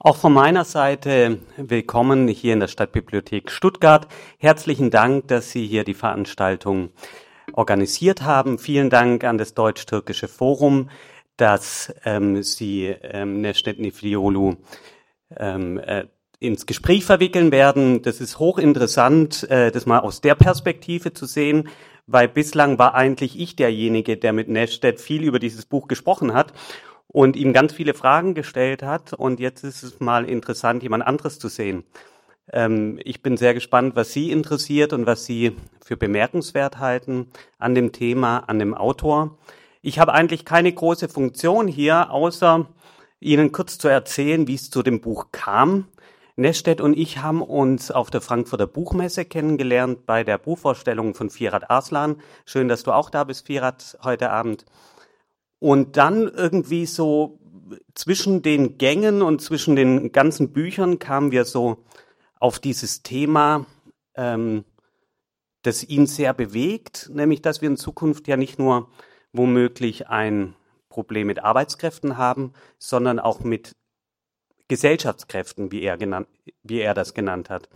Auch von meiner Seite willkommen hier in der Stadtbibliothek Stuttgart. Herzlichen Dank, dass Sie hier die Veranstaltung organisiert haben. Vielen Dank an das Deutsch-Türkische Forum, dass ähm, Sie ähm, Nestet Nifliolu ähm, äh, ins Gespräch verwickeln werden. Das ist hochinteressant, äh, das mal aus der Perspektive zu sehen, weil bislang war eigentlich ich derjenige, der mit Nestet viel über dieses Buch gesprochen hat und ihm ganz viele Fragen gestellt hat. Und jetzt ist es mal interessant, jemand anderes zu sehen. Ähm, ich bin sehr gespannt, was Sie interessiert und was Sie für bemerkenswert halten an dem Thema, an dem Autor. Ich habe eigentlich keine große Funktion hier, außer Ihnen kurz zu erzählen, wie es zu dem Buch kam. Nestedt und ich haben uns auf der Frankfurter Buchmesse kennengelernt bei der Buchvorstellung von Firat Arslan. Schön, dass du auch da bist, Firat, heute Abend. Und dann irgendwie so zwischen den Gängen und zwischen den ganzen Büchern kamen wir so auf dieses Thema, ähm, das ihn sehr bewegt, nämlich dass wir in Zukunft ja nicht nur womöglich ein Problem mit Arbeitskräften haben, sondern auch mit Gesellschaftskräften, wie er, genannt, wie er das genannt hat.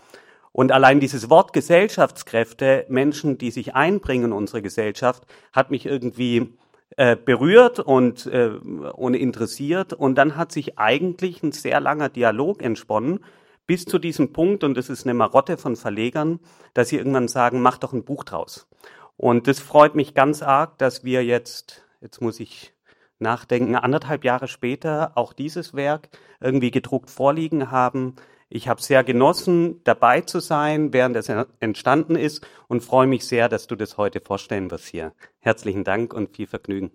Und allein dieses Wort Gesellschaftskräfte, Menschen, die sich einbringen in unsere Gesellschaft, hat mich irgendwie äh, berührt und, äh, und interessiert. Und dann hat sich eigentlich ein sehr langer Dialog entsponnen, bis zu diesem Punkt, und das ist eine Marotte von Verlegern, dass sie irgendwann sagen, mach doch ein Buch draus. Und das freut mich ganz arg, dass wir jetzt, jetzt muss ich nachdenken, anderthalb Jahre später auch dieses Werk irgendwie gedruckt vorliegen haben. Ich habe sehr genossen, dabei zu sein, während es entstanden ist und freue mich sehr, dass du das heute vorstellen wirst hier. Herzlichen Dank und viel Vergnügen.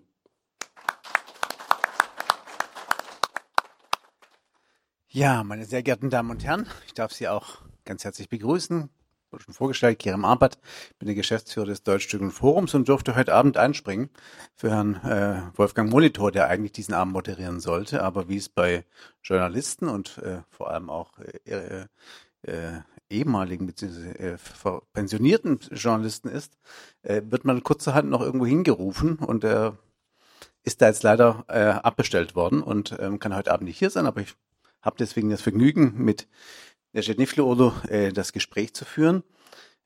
Ja, meine sehr geehrten Damen und Herren, ich darf Sie auch ganz herzlich begrüßen schon vorgestellt, Kerem Arbat, bin der Geschäftsführer des Deutschstücken Forums und durfte heute Abend einspringen für Herrn äh, Wolfgang Molitor, der eigentlich diesen Abend moderieren sollte, aber wie es bei Journalisten und äh, vor allem auch äh, äh, äh ehemaligen bzw. Äh, pensionierten Journalisten ist, äh, wird man kurzerhand noch irgendwo hingerufen und er ist da jetzt leider äh, abbestellt worden und ähm, kann heute Abend nicht hier sein, aber ich habe deswegen das Vergnügen, mit der Genifle äh, das Gespräch zu führen.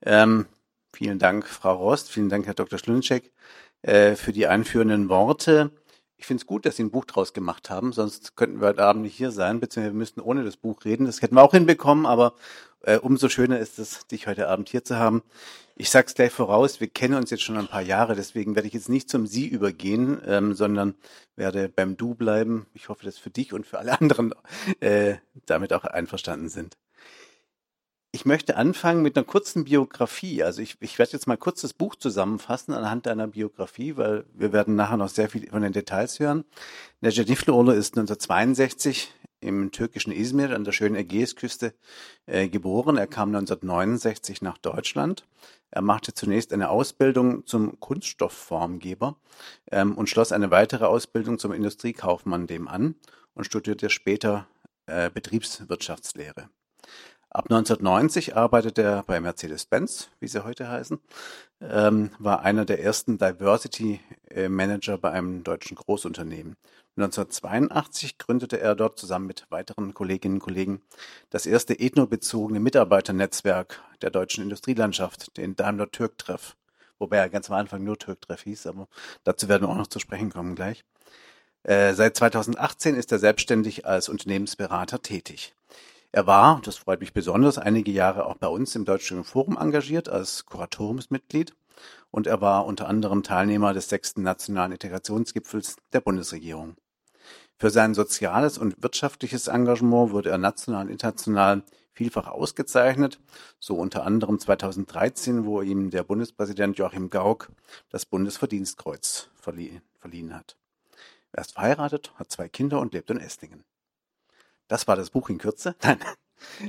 Ähm, vielen Dank, Frau Rost, vielen Dank, Herr Dr. Schlünczek, äh, für die einführenden Worte. Ich finde es gut, dass Sie ein Buch draus gemacht haben, sonst könnten wir heute Abend nicht hier sein, beziehungsweise wir müssten ohne das Buch reden. Das hätten wir auch hinbekommen, aber äh, umso schöner ist es, dich heute Abend hier zu haben. Ich sage es gleich voraus, wir kennen uns jetzt schon ein paar Jahre, deswegen werde ich jetzt nicht zum Sie übergehen, ähm, sondern werde beim Du bleiben. Ich hoffe, dass für dich und für alle anderen äh, damit auch einverstanden sind. Ich möchte anfangen mit einer kurzen Biografie. Also ich, ich werde jetzt mal kurz das Buch zusammenfassen anhand deiner Biografie, weil wir werden nachher noch sehr viel von den Details hören. Necdet Niflioğlu ist 1962 im türkischen Izmir an der schönen Ägäisküste äh, geboren. Er kam 1969 nach Deutschland. Er machte zunächst eine Ausbildung zum Kunststoffformgeber ähm, und schloss eine weitere Ausbildung zum Industriekaufmann dem an und studierte später äh, Betriebswirtschaftslehre. Ab 1990 arbeitete er bei Mercedes-Benz, wie sie heute heißen, ähm, war einer der ersten Diversity Manager bei einem deutschen Großunternehmen. 1982 gründete er dort zusammen mit weiteren Kolleginnen und Kollegen das erste ethnobezogene Mitarbeiternetzwerk der deutschen Industrielandschaft, den Daimler Türk-Treff, wobei er ganz am Anfang nur Türk-Treff hieß, aber dazu werden wir auch noch zu sprechen kommen gleich. Äh, seit 2018 ist er selbstständig als Unternehmensberater tätig. Er war, das freut mich besonders, einige Jahre auch bei uns im Deutschen Forum engagiert als Kuratoriumsmitglied und er war unter anderem Teilnehmer des sechsten Nationalen Integrationsgipfels der Bundesregierung. Für sein soziales und wirtschaftliches Engagement wurde er national und international vielfach ausgezeichnet, so unter anderem 2013, wo ihm der Bundespräsident Joachim Gauck das Bundesverdienstkreuz verliehen hat. Er ist verheiratet, hat zwei Kinder und lebt in Esslingen. Das war das Buch in Kürze. Nein,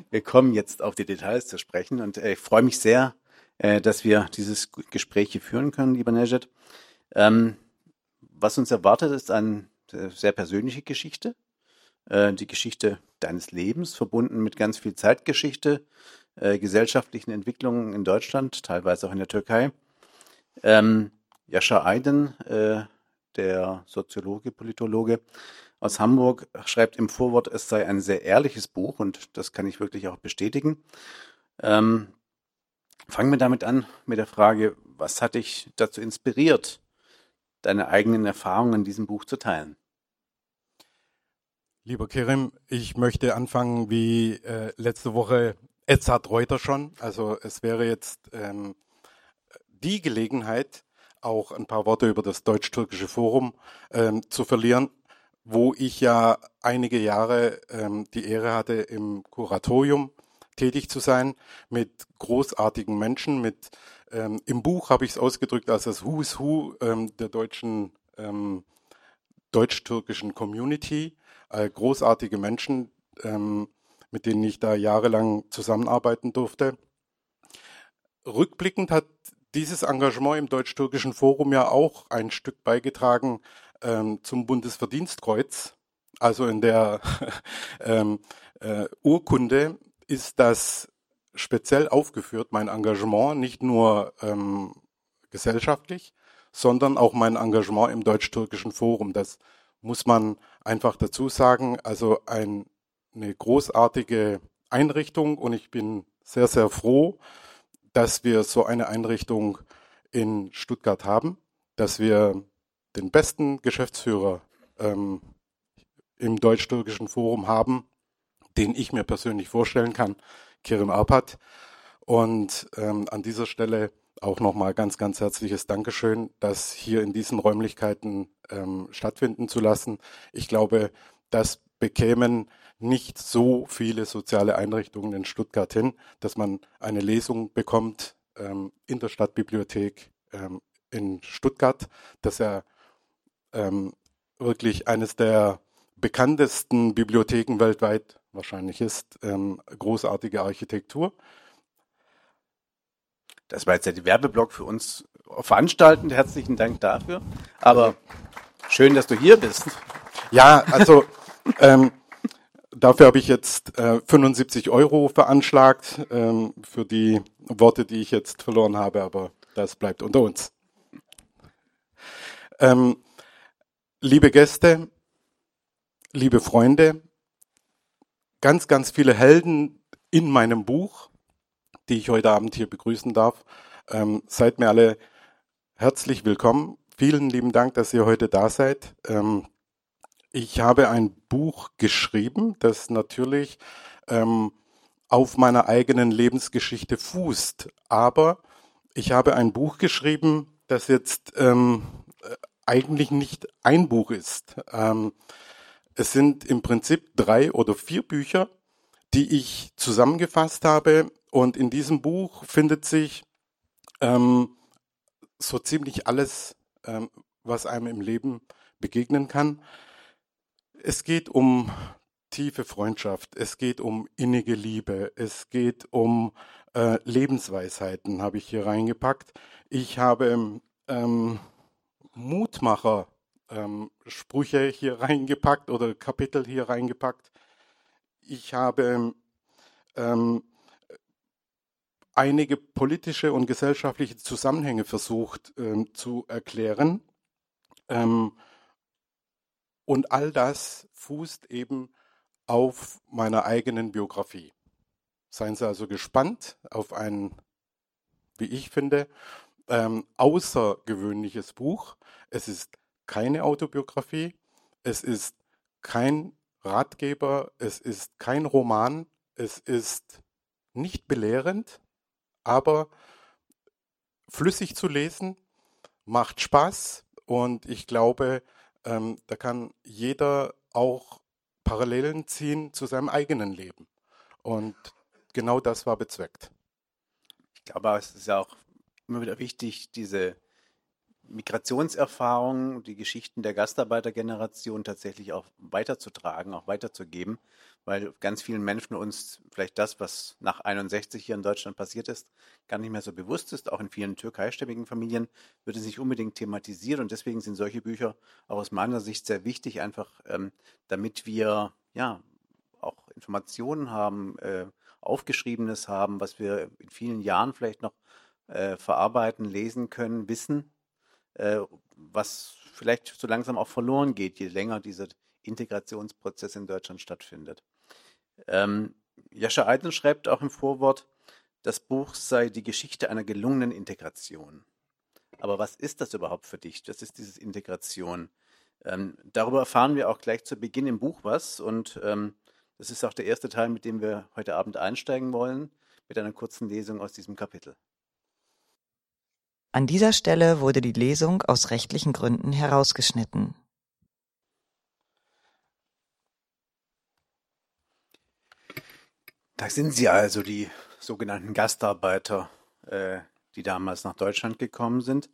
wir kommen jetzt auf die Details zu sprechen und äh, ich freue mich sehr, äh, dass wir dieses Gespräch hier führen können, lieber Nejed. Ähm, was uns erwartet, ist eine äh, sehr persönliche Geschichte. Die Geschichte deines Lebens, verbunden mit ganz viel Zeitgeschichte, gesellschaftlichen Entwicklungen in Deutschland, teilweise auch in der Türkei. Ähm, Yasha Aydin, der Soziologe, Politologe, aus Hamburg schreibt im Vorwort, es sei ein sehr ehrliches Buch und das kann ich wirklich auch bestätigen. Ähm, fangen wir damit an mit der Frage, was hat dich dazu inspiriert, deine eigenen Erfahrungen in diesem Buch zu teilen? Lieber Kerim, ich möchte anfangen wie äh, letzte Woche Edzard Reuter schon. Also es wäre jetzt ähm, die Gelegenheit, auch ein paar Worte über das Deutsch-Türkische Forum ähm, zu verlieren, wo ich ja einige Jahre ähm, die Ehre hatte, im Kuratorium tätig zu sein, mit großartigen Menschen, mit ähm, im Buch habe ich es ausgedrückt als das Who's Who ähm, der deutschen ähm, deutsch-türkischen Community, äh, großartige Menschen, ähm, mit denen ich da jahrelang zusammenarbeiten durfte. Rückblickend hat dieses Engagement im Deutsch-Türkischen Forum ja auch ein Stück beigetragen ähm, zum Bundesverdienstkreuz. Also in der ähm, äh, Urkunde ist das speziell aufgeführt, mein Engagement, nicht nur ähm, gesellschaftlich, sondern auch mein Engagement im Deutsch-Türkischen Forum. Das muss man einfach dazu sagen. Also ein, eine großartige Einrichtung und ich bin sehr, sehr froh, dass wir so eine Einrichtung in Stuttgart haben, dass wir den besten Geschäftsführer ähm, im deutsch-türkischen Forum haben, den ich mir persönlich vorstellen kann, Kirim Arpat. Und ähm, an dieser Stelle auch nochmal ganz, ganz herzliches Dankeschön, das hier in diesen Räumlichkeiten ähm, stattfinden zu lassen. Ich glaube, das bekämen nicht so viele soziale Einrichtungen in Stuttgart hin, dass man eine Lesung bekommt ähm, in der Stadtbibliothek ähm, in Stuttgart, dass er ähm, wirklich eines der bekanntesten Bibliotheken weltweit wahrscheinlich ist. Ähm, großartige Architektur. Das war jetzt der Werbeblock für uns veranstaltend. Herzlichen Dank dafür. Aber schön, dass du hier bist. Ja, also ähm, dafür habe ich jetzt äh, 75 Euro veranschlagt ähm, für die Worte, die ich jetzt verloren habe, aber das bleibt unter uns. Ähm, liebe Gäste, liebe Freunde, ganz, ganz viele Helden in meinem Buch, die ich heute Abend hier begrüßen darf. Ähm, seid mir alle herzlich willkommen. Vielen lieben Dank, dass ihr heute da seid. Ähm, ich habe ein Buch geschrieben, das natürlich ähm, auf meiner eigenen Lebensgeschichte fußt. Aber ich habe ein Buch geschrieben, das jetzt ähm, eigentlich nicht ein Buch ist. Ähm, es sind im Prinzip drei oder vier Bücher, die ich zusammengefasst habe. Und in diesem Buch findet sich ähm, so ziemlich alles, ähm, was einem im Leben begegnen kann. Es geht um tiefe Freundschaft, es geht um innige Liebe, es geht um äh, Lebensweisheiten, habe ich hier reingepackt. Ich habe ähm, Mutmacher ähm, hier reingepackt oder Kapitel hier reingepackt. Ich habe ähm, einige politische und gesellschaftliche Zusammenhänge versucht ähm, zu erklären. Ähm, und all das fußt eben auf meiner eigenen Biografie. Seien Sie also gespannt auf ein, wie ich finde, ähm, außergewöhnliches Buch. Es ist keine Autobiografie, es ist kein Ratgeber, es ist kein Roman, es ist nicht belehrend, aber flüssig zu lesen, macht Spaß und ich glaube, ähm, da kann jeder auch Parallelen ziehen zu seinem eigenen Leben. Und genau das war bezweckt. Ich glaube, es ist ja auch immer wieder wichtig, diese Migrationserfahrungen, die Geschichten der Gastarbeitergeneration tatsächlich auch weiterzutragen, auch weiterzugeben, weil ganz vielen Menschen uns vielleicht das, was nach 61 hier in Deutschland passiert ist, gar nicht mehr so bewusst ist. Auch in vielen türkeistämmigen Familien wird es nicht unbedingt thematisiert und deswegen sind solche Bücher auch aus meiner Sicht sehr wichtig, einfach ähm, damit wir ja auch Informationen haben, äh, Aufgeschriebenes haben, was wir in vielen Jahren vielleicht noch äh, verarbeiten, lesen können, wissen, äh, was vielleicht so langsam auch verloren geht, je länger diese Integrationsprozess in Deutschland stattfindet. Ähm, Jascha Eiden schreibt auch im Vorwort, das Buch sei die Geschichte einer gelungenen Integration. Aber was ist das überhaupt für dich? Das ist dieses Integration. Ähm, darüber erfahren wir auch gleich zu Beginn im Buch was und ähm, das ist auch der erste Teil, mit dem wir heute Abend einsteigen wollen, mit einer kurzen Lesung aus diesem Kapitel. An dieser Stelle wurde die Lesung aus rechtlichen Gründen herausgeschnitten. Da sind sie also, die sogenannten Gastarbeiter, äh, die damals nach Deutschland gekommen sind.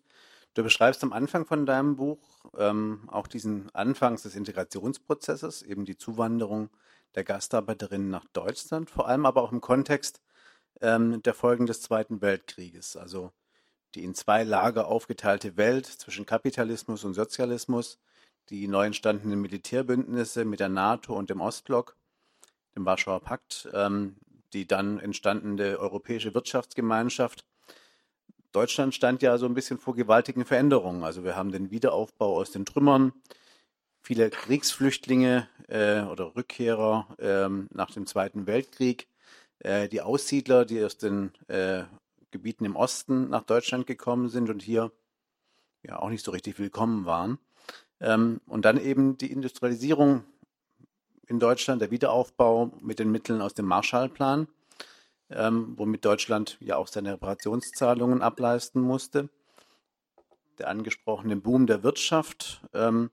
Du beschreibst am Anfang von deinem Buch ähm, auch diesen Anfangs des Integrationsprozesses, eben die Zuwanderung der Gastarbeiterinnen nach Deutschland, vor allem aber auch im Kontext ähm, der Folgen des Zweiten Weltkrieges, also die in zwei Lager aufgeteilte Welt zwischen Kapitalismus und Sozialismus, die neu entstandenen Militärbündnisse mit der NATO und dem Ostblock, dem Warschauer Pakt, ähm, die dann entstandene europäische Wirtschaftsgemeinschaft. Deutschland stand ja so ein bisschen vor gewaltigen Veränderungen. Also wir haben den Wiederaufbau aus den Trümmern, viele Kriegsflüchtlinge äh, oder Rückkehrer äh, nach dem Zweiten Weltkrieg, äh, die Aussiedler, die aus den äh, Gebieten im Osten nach Deutschland gekommen sind und hier ja auch nicht so richtig willkommen waren. Ähm, und dann eben die Industrialisierung in Deutschland, der Wiederaufbau mit den Mitteln aus dem Marshallplan, ähm, womit Deutschland ja auch seine Reparationszahlungen ableisten musste. Der angesprochene Boom der Wirtschaft ähm,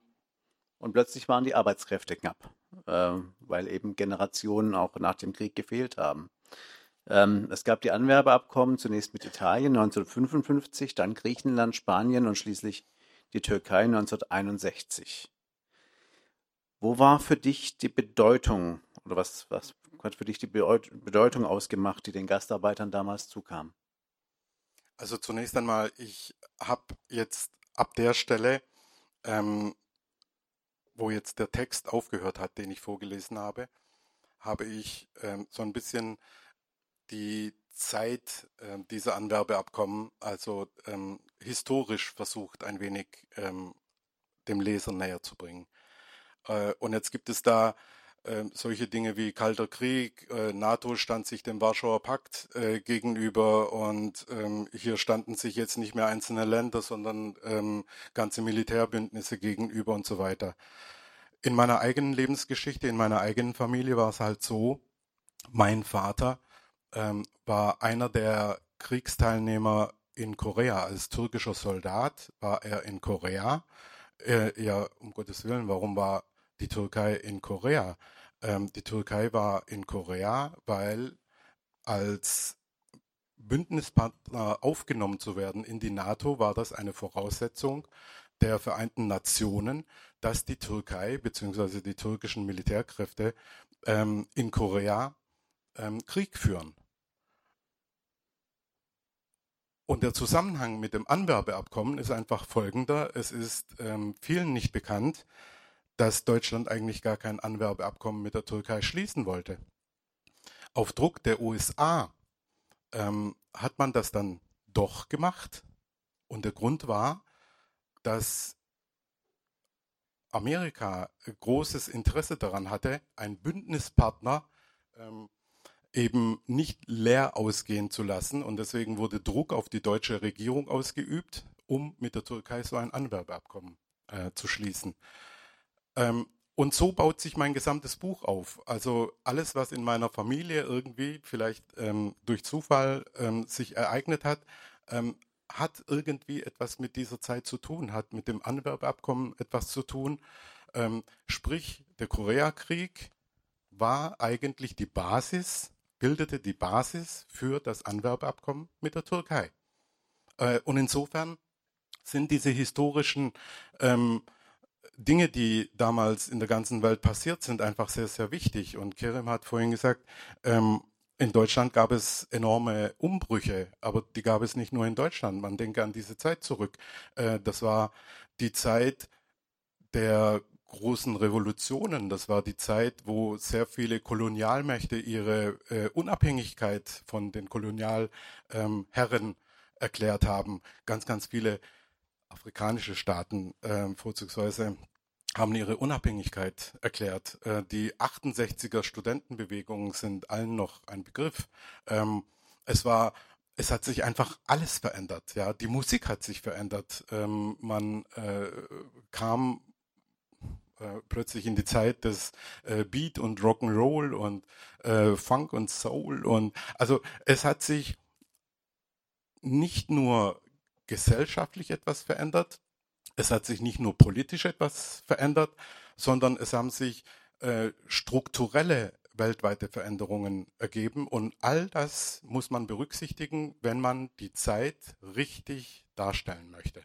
und plötzlich waren die Arbeitskräfte knapp, äh, weil eben Generationen auch nach dem Krieg gefehlt haben. Ähm, es gab die Anwerbeabkommen zunächst mit Italien 1955, dann Griechenland, Spanien und schließlich die Türkei 1961. Wo war für dich die Bedeutung oder was, was hat für dich die Bedeutung ausgemacht, die den Gastarbeitern damals zukam? Also zunächst einmal, ich habe jetzt ab der Stelle, ähm, wo jetzt der Text aufgehört hat, den ich vorgelesen habe, habe ich ähm, so ein bisschen die Zeit äh, dieser Anwerbeabkommen, also ähm, historisch versucht, ein wenig ähm, dem Leser näher zu bringen. Äh, und jetzt gibt es da äh, solche Dinge wie Kalter Krieg, äh, NATO stand sich dem Warschauer Pakt äh, gegenüber und ähm, hier standen sich jetzt nicht mehr einzelne Länder, sondern ähm, ganze Militärbündnisse gegenüber und so weiter. In meiner eigenen Lebensgeschichte, in meiner eigenen Familie war es halt so, mein Vater ähm, war einer der Kriegsteilnehmer in Korea. Als türkischer Soldat war er in Korea. Äh, ja, um Gottes Willen, warum war die Türkei in Korea? Ähm, die Türkei war in Korea, weil als Bündnispartner aufgenommen zu werden in die NATO, war das eine Voraussetzung der Vereinten Nationen, dass die Türkei bzw. die türkischen Militärkräfte ähm, in Korea ähm, Krieg führen. Und der Zusammenhang mit dem Anwerbeabkommen ist einfach folgender. Es ist ähm, vielen nicht bekannt, dass Deutschland eigentlich gar kein Anwerbeabkommen mit der Türkei schließen wollte. Auf Druck der USA ähm, hat man das dann doch gemacht. Und der Grund war, dass Amerika großes Interesse daran hatte, einen Bündnispartner ähm, eben nicht leer ausgehen zu lassen. Und deswegen wurde Druck auf die deutsche Regierung ausgeübt, um mit der Türkei so ein Anwerbeabkommen äh, zu schließen. Ähm, und so baut sich mein gesamtes Buch auf. Also alles, was in meiner Familie irgendwie vielleicht ähm, durch Zufall ähm, sich ereignet hat, ähm, hat irgendwie etwas mit dieser Zeit zu tun, hat mit dem Anwerbeabkommen etwas zu tun. Ähm, sprich, der Koreakrieg war eigentlich die Basis bildete die Basis für das Anwerbeabkommen mit der Türkei. Äh, und insofern sind diese historischen ähm, Dinge, die damals in der ganzen Welt passiert sind, einfach sehr, sehr wichtig. Und Kerem hat vorhin gesagt, ähm, in Deutschland gab es enorme Umbrüche, aber die gab es nicht nur in Deutschland. Man denke an diese Zeit zurück. Äh, das war die Zeit der großen Revolutionen. Das war die Zeit, wo sehr viele Kolonialmächte ihre äh, Unabhängigkeit von den Kolonialherren ähm, erklärt haben. Ganz, ganz viele afrikanische Staaten, äh, vorzugsweise haben ihre Unabhängigkeit erklärt. Äh, die 68er Studentenbewegungen sind allen noch ein Begriff. Ähm, es war es hat sich einfach alles verändert. Ja, die Musik hat sich verändert. Ähm, man äh, kam äh, plötzlich in die Zeit des äh, Beat und Rock'n'Roll und äh, Funk und Soul und also es hat sich nicht nur gesellschaftlich etwas verändert, es hat sich nicht nur politisch etwas verändert, sondern es haben sich äh, strukturelle weltweite Veränderungen ergeben. Und all das muss man berücksichtigen, wenn man die Zeit richtig darstellen möchte.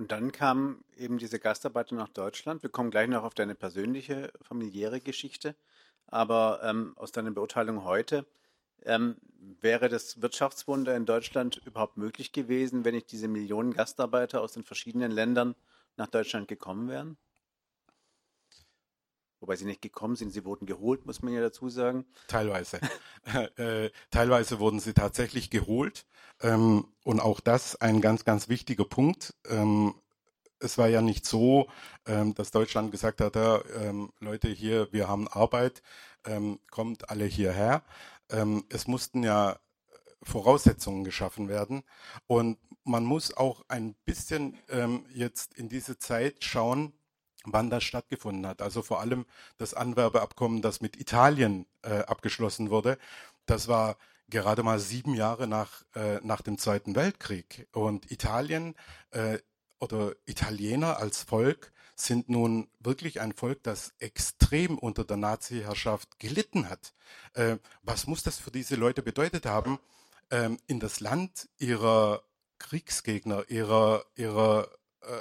Und dann kam eben diese Gastarbeiter nach Deutschland. Wir kommen gleich noch auf deine persönliche, familiäre Geschichte. Aber ähm, aus deiner Beurteilung heute, ähm, wäre das Wirtschaftswunder in Deutschland überhaupt möglich gewesen, wenn nicht diese Millionen Gastarbeiter aus den verschiedenen Ländern nach Deutschland gekommen wären? Wobei sie nicht gekommen sind, sie wurden geholt, muss man ja dazu sagen. Teilweise. äh, teilweise wurden sie tatsächlich geholt. Ähm, und auch das ein ganz, ganz wichtiger Punkt. Ähm, es war ja nicht so, ähm, dass Deutschland gesagt hat, ja, ähm, Leute hier, wir haben Arbeit, ähm, kommt alle hierher. Ähm, es mussten ja Voraussetzungen geschaffen werden. Und man muss auch ein bisschen jetzt in diese Zeit schauen, wann das stattgefunden hat. Also vor allem das Anwerbeabkommen, das mit Italien äh, abgeschlossen wurde. Das war gerade mal sieben Jahre nach, äh, nach dem Zweiten Weltkrieg. Und Italien äh, oder Italiener als Volk sind nun wirklich ein Volk, das extrem unter der Nazi-Herrschaft gelitten hat. Äh, was muss das für diese Leute bedeutet haben, ähm, in das Land ihrer Kriegsgegner, ihrer, ihrer äh,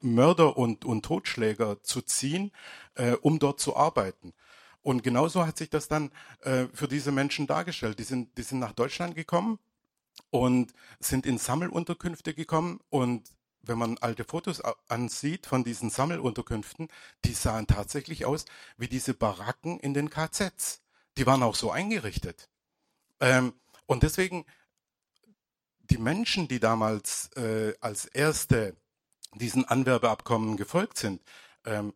Mörder und, und Totschläger zu ziehen, äh, um dort zu arbeiten. Und genauso hat sich das dann äh, für diese Menschen dargestellt. Die sind, die sind nach Deutschland gekommen und sind in Sammelunterkünfte gekommen und wenn man alte Fotos ansieht von diesen Sammelunterkünften, die sahen tatsächlich aus wie diese Baracken in den KZs. Die waren auch so eingerichtet. Ähm, und deswegen, die Menschen, die damals äh, als erste diesen Anwerbeabkommen gefolgt sind, ähm,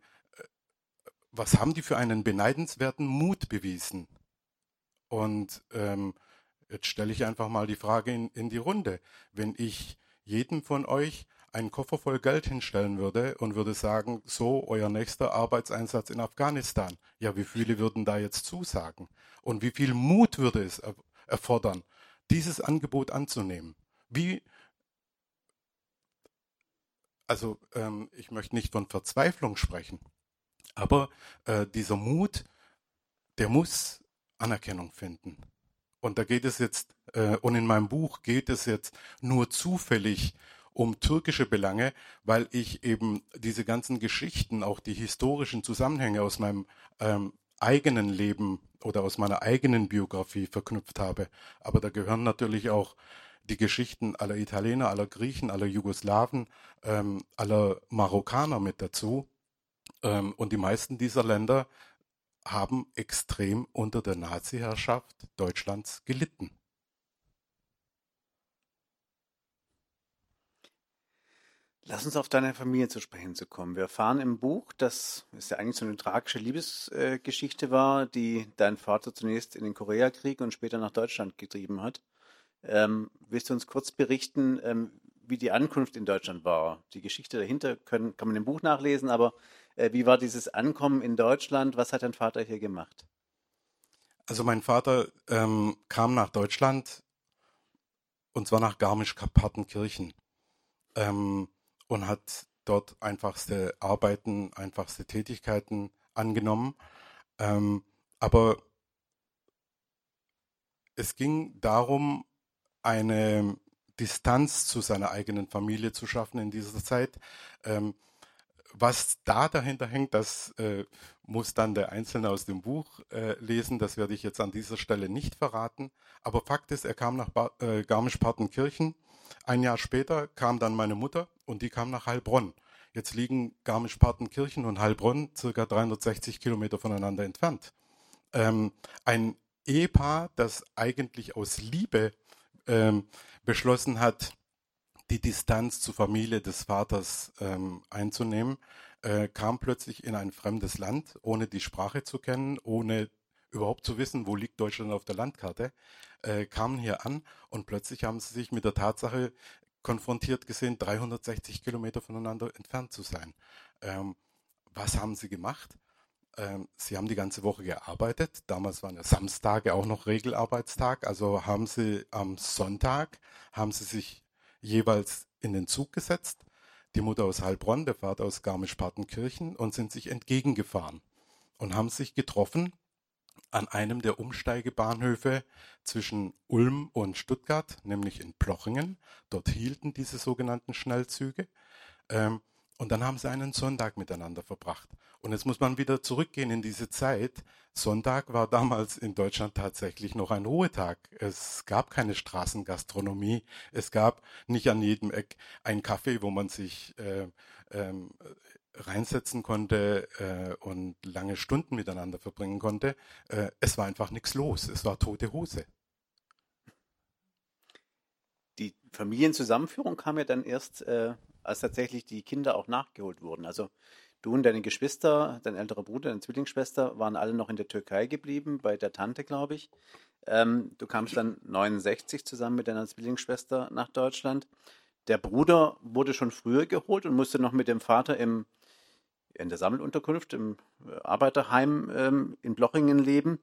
was haben die für einen beneidenswerten Mut bewiesen? Und ähm, jetzt stelle ich einfach mal die Frage in, in die Runde. Wenn ich jedem von euch einen Koffer voll Geld hinstellen würde und würde sagen, so euer nächster Arbeitseinsatz in Afghanistan, ja, wie viele würden da jetzt zusagen? Und wie viel Mut würde es erfordern, dieses Angebot anzunehmen? Wie, also ähm, ich möchte nicht von Verzweiflung sprechen, aber äh, dieser Mut, der muss Anerkennung finden. Und da geht es jetzt, äh, und in meinem Buch geht es jetzt nur zufällig um türkische Belange, weil ich eben diese ganzen Geschichten, auch die historischen Zusammenhänge aus meinem ähm, eigenen Leben oder aus meiner eigenen Biografie verknüpft habe. Aber da gehören natürlich auch die Geschichten aller Italiener, aller Griechen, aller Jugoslawen, ähm, aller Marokkaner mit dazu. Ähm, und die meisten dieser Länder haben extrem unter der Nazi-Herrschaft Deutschlands gelitten. Lass uns auf deine Familie zu sprechen zu kommen. Wir erfahren im Buch, dass es ja eigentlich so eine tragische Liebesgeschichte war, die dein Vater zunächst in den Koreakrieg und später nach Deutschland getrieben hat. Ähm, willst du uns kurz berichten, ähm, wie die Ankunft in Deutschland war? Die Geschichte dahinter können, kann man im Buch nachlesen, aber äh, wie war dieses Ankommen in Deutschland? Was hat dein Vater hier gemacht? Also mein Vater ähm, kam nach Deutschland und zwar nach Garmisch-Partenkirchen ähm, und hat dort einfachste Arbeiten, einfachste Tätigkeiten angenommen. Ähm, aber es ging darum, eine Distanz zu seiner eigenen Familie zu schaffen in dieser Zeit. Ähm, was da dahinter hängt, das äh, muss dann der Einzelne aus dem Buch äh, lesen. Das werde ich jetzt an dieser Stelle nicht verraten. Aber Fakt ist, er kam nach äh, Garmisch-Partenkirchen. Ein Jahr später kam dann meine Mutter und die kam nach Heilbronn. Jetzt liegen Garmisch-Partenkirchen und Heilbronn circa 360 Kilometer voneinander entfernt. Ähm, ein Ehepaar, das eigentlich aus Liebe ähm, beschlossen hat, die Distanz zur Familie des Vaters ähm, einzunehmen, äh, kam plötzlich in ein fremdes Land, ohne die Sprache zu kennen, ohne überhaupt zu wissen, wo liegt Deutschland auf der Landkarte, äh, kamen hier an und plötzlich haben sie sich mit der Tatsache konfrontiert gesehen, 360 Kilometer voneinander entfernt zu sein. Ähm, was haben sie gemacht? Ähm, sie haben die ganze Woche gearbeitet. Damals waren ja Samstage auch noch Regelarbeitstag. Also haben sie am Sonntag, haben sie sich jeweils in den Zug gesetzt, die Mutter aus Heilbronn, der Vater aus Garmisch-Partenkirchen und sind sich entgegengefahren und haben sich getroffen an einem der Umsteigebahnhöfe zwischen Ulm und Stuttgart, nämlich in Plochingen. Dort hielten diese sogenannten Schnellzüge. Ähm, und dann haben sie einen Sonntag miteinander verbracht. Und jetzt muss man wieder zurückgehen in diese Zeit. Sonntag war damals in Deutschland tatsächlich noch ein Ruhetag. Es gab keine Straßengastronomie. Es gab nicht an jedem Eck ein Café, wo man sich äh, ähm, reinsetzen konnte äh, und lange Stunden miteinander verbringen konnte. Äh, es war einfach nichts los. Es war tote Hose. Die Familienzusammenführung kam ja dann erst, äh, als tatsächlich die Kinder auch nachgeholt wurden. Also du und deine Geschwister, dein älterer Bruder, deine Zwillingsschwester waren alle noch in der Türkei geblieben, bei der Tante, glaube ich. Ähm, du kamst dann 69 zusammen mit deiner Zwillingsschwester nach Deutschland. Der Bruder wurde schon früher geholt und musste noch mit dem Vater im in der Sammelunterkunft im äh, Arbeiterheim ähm, in Blochingen leben.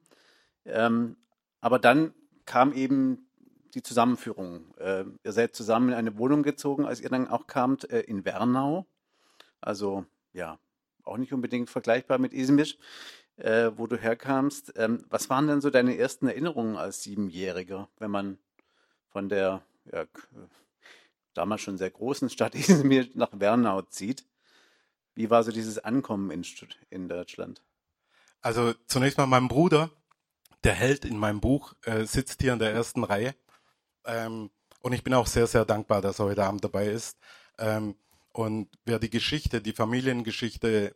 Ähm, aber dann kam eben die Zusammenführung. Äh, ihr seid zusammen in eine Wohnung gezogen, als ihr dann auch kamt äh, in Wernau. Also ja, auch nicht unbedingt vergleichbar mit Izmir, äh, wo du herkamst. Ähm, was waren denn so deine ersten Erinnerungen als Siebenjähriger, wenn man von der ja, damals schon sehr großen Stadt Izmir nach Wernau zieht? Wie war so dieses Ankommen in, in Deutschland? Also zunächst mal mein Bruder, der Held in meinem Buch, äh, sitzt hier in der ersten Reihe. Ähm, und ich bin auch sehr, sehr dankbar, dass er heute Abend dabei ist. Ähm, und wer die Geschichte, die Familiengeschichte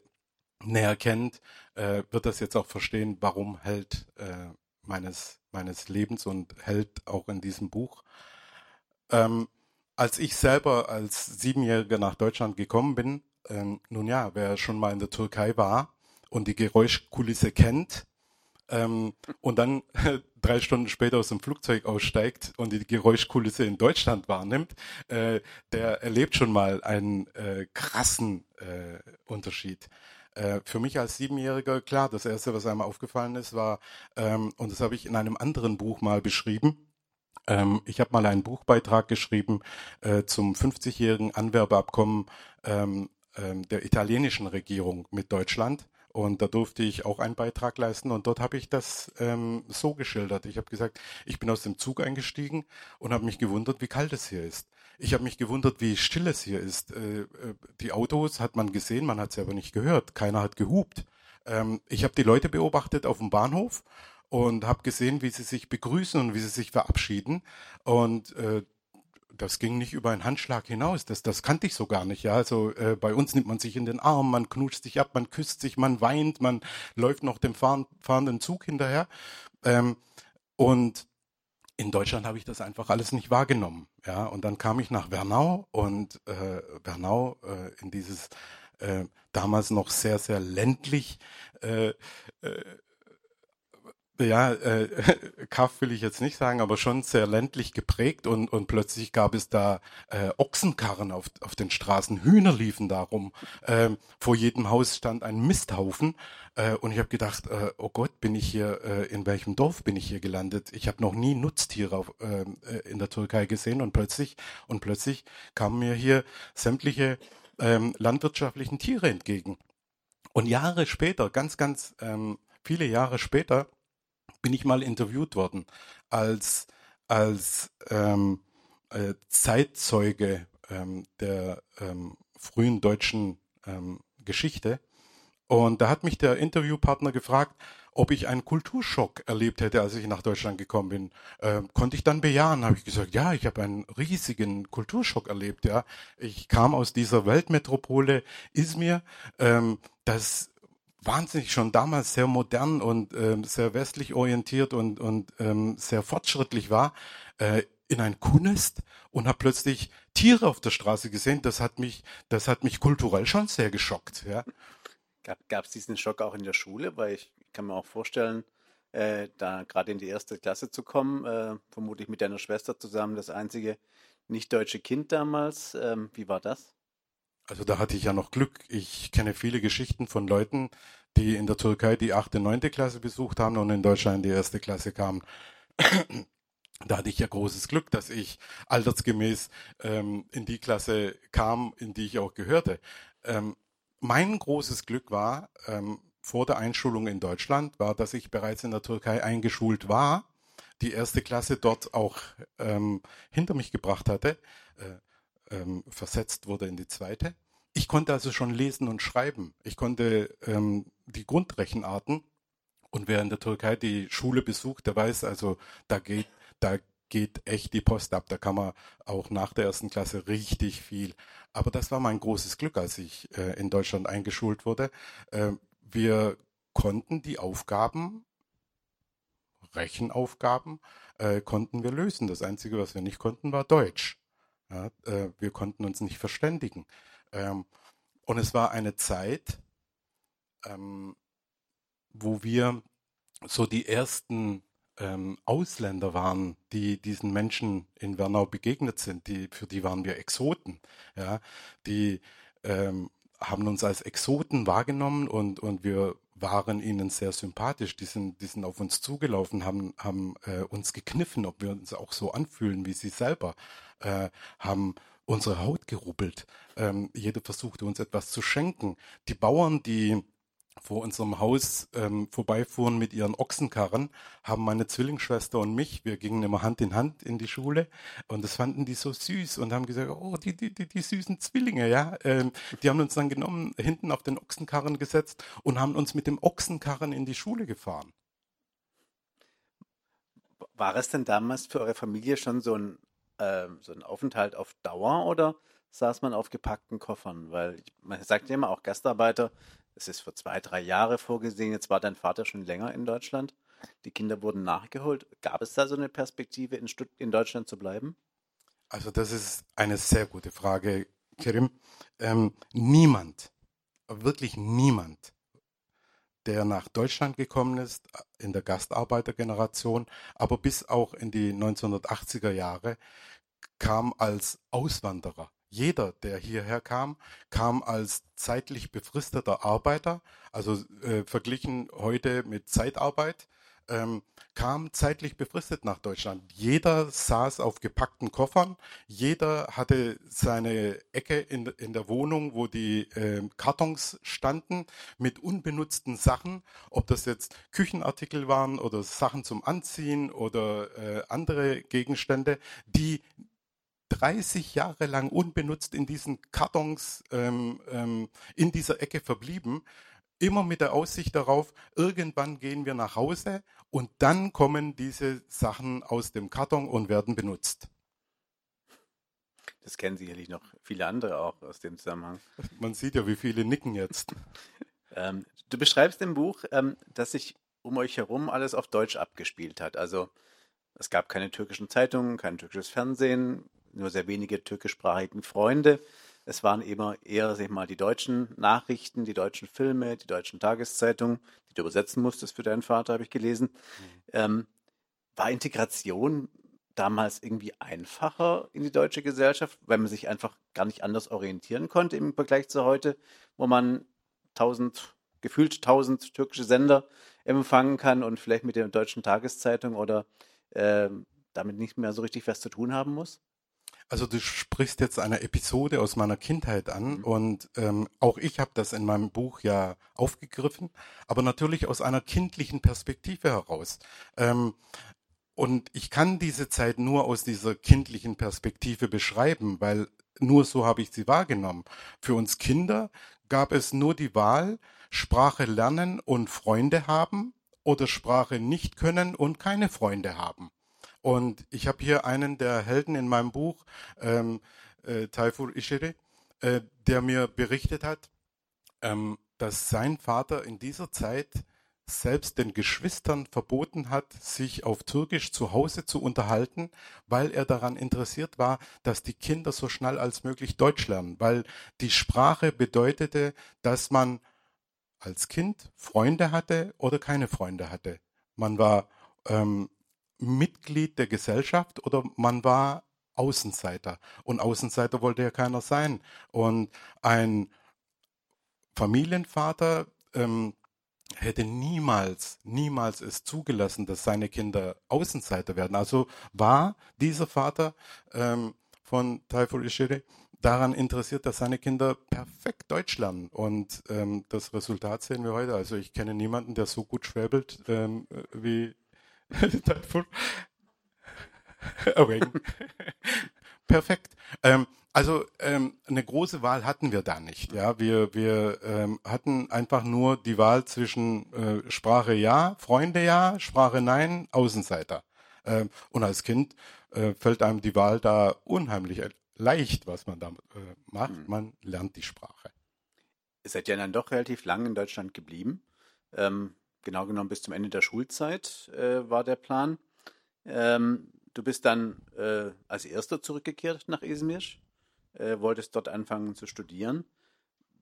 näher kennt, äh, wird das jetzt auch verstehen, warum Held äh, meines, meines Lebens und Held auch in diesem Buch. Ähm, als ich selber als Siebenjähriger nach Deutschland gekommen bin, ähm, nun ja, wer schon mal in der Türkei war und die Geräuschkulisse kennt ähm, und dann drei Stunden später aus dem Flugzeug aussteigt und die Geräuschkulisse in Deutschland wahrnimmt, äh, der erlebt schon mal einen äh, krassen äh, Unterschied äh, für mich als Siebenjähriger, klar, das Erste, was einem aufgefallen ist, war, ähm, und das habe ich in einem anderen Buch mal beschrieben, ähm, ich habe mal einen Buchbeitrag geschrieben äh, zum 50-jährigen Anwerbeabkommen ähm, ähm, der italienischen Regierung mit Deutschland. Und da durfte ich auch einen Beitrag leisten. Und dort habe ich das ähm, so geschildert. Ich habe gesagt, ich bin aus dem Zug eingestiegen und habe mich gewundert, wie kalt es hier ist. Ich habe mich gewundert, wie still es hier ist. Äh, äh die Autos hat man gesehen, man hat sie aber nicht gehört. Keiner hat gehupt. Ähm, ich habe die Leute beobachtet auf dem Bahnhof und habe gesehen, wie sie sich begrüßen und wie sie sich verabschieden. Und äh, das ging nicht über einen Handschlag hinaus. Das, das kannte ich so gar nicht. Ja, also äh, bei uns nimmt man sich in den Arm, man knutscht sich ab, man küsst sich, man weint, man läuft noch dem fahren, fahrenden Zug hinterher. Ähm, und in Deutschland habe ich das einfach alles nicht wahrgenommen. Ja, und dann kam ich nach Wernau und äh, Wernau äh, in dieses äh, damals noch sehr sehr ländlich äh, äh, ja, äh, Kaff will ich jetzt nicht sagen, aber schon sehr ländlich geprägt und, und plötzlich gab es da äh, Ochsenkarren auf, auf den Straßen, Hühner liefen da rum, ähm, vor jedem Haus stand ein Misthaufen äh, und ich habe gedacht, äh, oh Gott, bin ich hier, äh, in welchem Dorf bin ich hier gelandet? Ich habe noch nie Nutztiere auf, ähm, äh, in der Türkei gesehen und plötzlich, und plötzlich kamen mir hier sämtliche ähm, landwirtschaftlichen Tiere entgegen. Und Jahre später, ganz, ganz ähm, viele Jahre später, bin ich mal interviewt worden als, als ähm, äh, Zeitzeuge ähm, der ähm, frühen deutschen ähm, Geschichte. Und da hat mich der Interviewpartner gefragt, ob ich einen Kulturschock erlebt hätte, als ich nach Deutschland gekommen bin. Äh, konnte ich dann bejahen, habe ich gesagt, ja, ich habe einen riesigen Kulturschock erlebt. Ja, ich kam aus dieser Weltmetropole Izmir, ähm, das wahnsinnig schon damals sehr modern und ähm, sehr westlich orientiert und, und ähm, sehr fortschrittlich war, äh, in ein Kuhnest und habe plötzlich Tiere auf der Straße gesehen. Das hat mich, das hat mich kulturell schon sehr geschockt. Ja. Gab es diesen Schock auch in der Schule? Weil ich kann mir auch vorstellen, äh, da gerade in die erste Klasse zu kommen, äh, vermutlich mit deiner Schwester zusammen, das einzige nicht-deutsche Kind damals. Ähm, wie war das? Also da hatte ich ja noch Glück. Ich kenne viele Geschichten von Leuten, die in der Türkei die achte, neunte Klasse besucht haben und in Deutschland die erste Klasse kamen. Da hatte ich ja großes Glück, dass ich altersgemäß ähm, in die Klasse kam, in die ich auch gehörte. Ähm, mein großes Glück war, ähm, vor der Einschulung in Deutschland, war, dass ich bereits in der Türkei eingeschult war, die erste Klasse dort auch ähm, hinter mich gebracht hatte. Äh, ähm, versetzt wurde in die zweite. Ich konnte also schon lesen und schreiben. Ich konnte ähm, die Grundrechenarten und wer in der Türkei die Schule besucht, der weiß also, da geht, da geht echt die Post ab. Da kann man auch nach der ersten Klasse richtig viel. Aber das war mein großes Glück, als ich äh, in Deutschland eingeschult wurde. Äh, wir konnten die Aufgaben, Rechenaufgaben, äh, konnten wir lösen. Das Einzige, was wir nicht konnten, war Deutsch. Ja, äh, wir konnten uns nicht verständigen. Ähm, und es war eine Zeit, ähm, wo wir so die ersten ähm, Ausländer waren, die diesen Menschen in Wernau begegnet sind. Die, für die waren wir Exoten. Ja, die ähm, haben uns als Exoten wahrgenommen und, und wir waren ihnen sehr sympathisch. Die sind, die sind auf uns zugelaufen, haben, haben äh, uns gekniffen, ob wir uns auch so anfühlen wie sie selber, äh, haben unsere Haut gerubbelt. Ähm, jeder versuchte uns etwas zu schenken. Die Bauern, die vor unserem Haus ähm, vorbeifuhren mit ihren Ochsenkarren, haben meine Zwillingsschwester und mich, wir gingen immer Hand in Hand in die Schule und das fanden die so süß und haben gesagt, oh, die, die, die, die süßen Zwillinge, ja. Ähm, die haben uns dann genommen, hinten auf den Ochsenkarren gesetzt und haben uns mit dem Ochsenkarren in die Schule gefahren. War es denn damals für eure Familie schon so ein, äh, so ein Aufenthalt auf Dauer oder saß man auf gepackten Koffern? Weil man sagt ja immer auch Gastarbeiter, es ist für zwei, drei Jahre vorgesehen. Jetzt war dein Vater schon länger in Deutschland. Die Kinder wurden nachgeholt. Gab es da so eine Perspektive, in, Stutt in Deutschland zu bleiben? Also das ist eine sehr gute Frage, Kerim. Ähm, niemand, wirklich niemand, der nach Deutschland gekommen ist, in der Gastarbeitergeneration, aber bis auch in die 1980er Jahre, kam als Auswanderer. Jeder, der hierher kam, kam als zeitlich befristeter Arbeiter, also äh, verglichen heute mit Zeitarbeit, ähm, kam zeitlich befristet nach Deutschland. Jeder saß auf gepackten Koffern, jeder hatte seine Ecke in, in der Wohnung, wo die äh, Kartons standen mit unbenutzten Sachen, ob das jetzt Küchenartikel waren oder Sachen zum Anziehen oder äh, andere Gegenstände, die 30 Jahre lang unbenutzt in diesen Kartons ähm, ähm, in dieser Ecke verblieben, immer mit der Aussicht darauf, irgendwann gehen wir nach Hause und dann kommen diese Sachen aus dem Karton und werden benutzt. Das kennen sicherlich noch viele andere auch aus dem Zusammenhang. Man sieht ja, wie viele nicken jetzt. ähm, du beschreibst im Buch, ähm, dass sich um euch herum alles auf Deutsch abgespielt hat. Also es gab keine türkischen Zeitungen, kein türkisches Fernsehen, nur sehr wenige türkischsprachigen Freunde. Es waren immer eher, sag ich mal, die deutschen Nachrichten, die deutschen Filme, die deutschen Tageszeitungen, die du übersetzen musstest für deinen Vater, habe ich gelesen. Mhm. Ähm, war Integration damals irgendwie einfacher in die deutsche Gesellschaft, weil man sich einfach gar nicht anders orientieren konnte im Vergleich zu heute, wo man tausend, gefühlt tausend türkische Sender empfangen kann und vielleicht mit der deutschen Tageszeitung oder äh, damit nicht mehr so richtig was zu tun haben muss? Also du sprichst jetzt eine Episode aus meiner Kindheit an mhm. und ähm, auch ich habe das in meinem Buch ja aufgegriffen, aber natürlich aus einer kindlichen Perspektive heraus. Ähm, und ich kann diese Zeit nur aus dieser kindlichen Perspektive beschreiben, weil nur so habe ich sie wahrgenommen. Für uns Kinder gab es nur die Wahl, Sprache lernen und Freunde haben oder Sprache nicht können und keine Freunde haben. Und ich habe hier einen der Helden in meinem Buch, ähm, äh, Taifur Ishiri, äh, der mir berichtet hat, ähm, dass sein Vater in dieser Zeit selbst den Geschwistern verboten hat, sich auf Türkisch zu Hause zu unterhalten, weil er daran interessiert war, dass die Kinder so schnell als möglich Deutsch lernen, weil die Sprache bedeutete, dass man als Kind Freunde hatte oder keine Freunde hatte. Man war ähm, Mitglied der Gesellschaft oder man war Außenseiter. Und Außenseiter wollte ja keiner sein. Und ein Familienvater ähm, hätte niemals, niemals es zugelassen, dass seine Kinder Außenseiter werden. Also war dieser Vater ähm, von Taifur Ishiri daran interessiert, dass seine Kinder perfekt Deutsch lernen. Und ähm, das Resultat sehen wir heute. Also ich kenne niemanden, der so gut schwäbelt ähm, wie Taifur. Okay. Perfekt. Ähm, also ähm, eine große Wahl hatten wir da nicht. Ja, wir wir ähm, hatten einfach nur die Wahl zwischen äh, Sprache ja, Freunde ja, Sprache nein, Außenseiter. Ähm, und als Kind äh, fällt einem die Wahl da unheimlich leicht, was man da äh, macht. Mhm. Man lernt die Sprache. Ihr seid ja dann doch relativ lang in Deutschland geblieben. Ähm, genau genommen bis zum Ende der Schulzeit äh, war der Plan. Ähm, Du bist dann äh, als Erster zurückgekehrt nach Izmir, äh, wolltest dort anfangen zu studieren.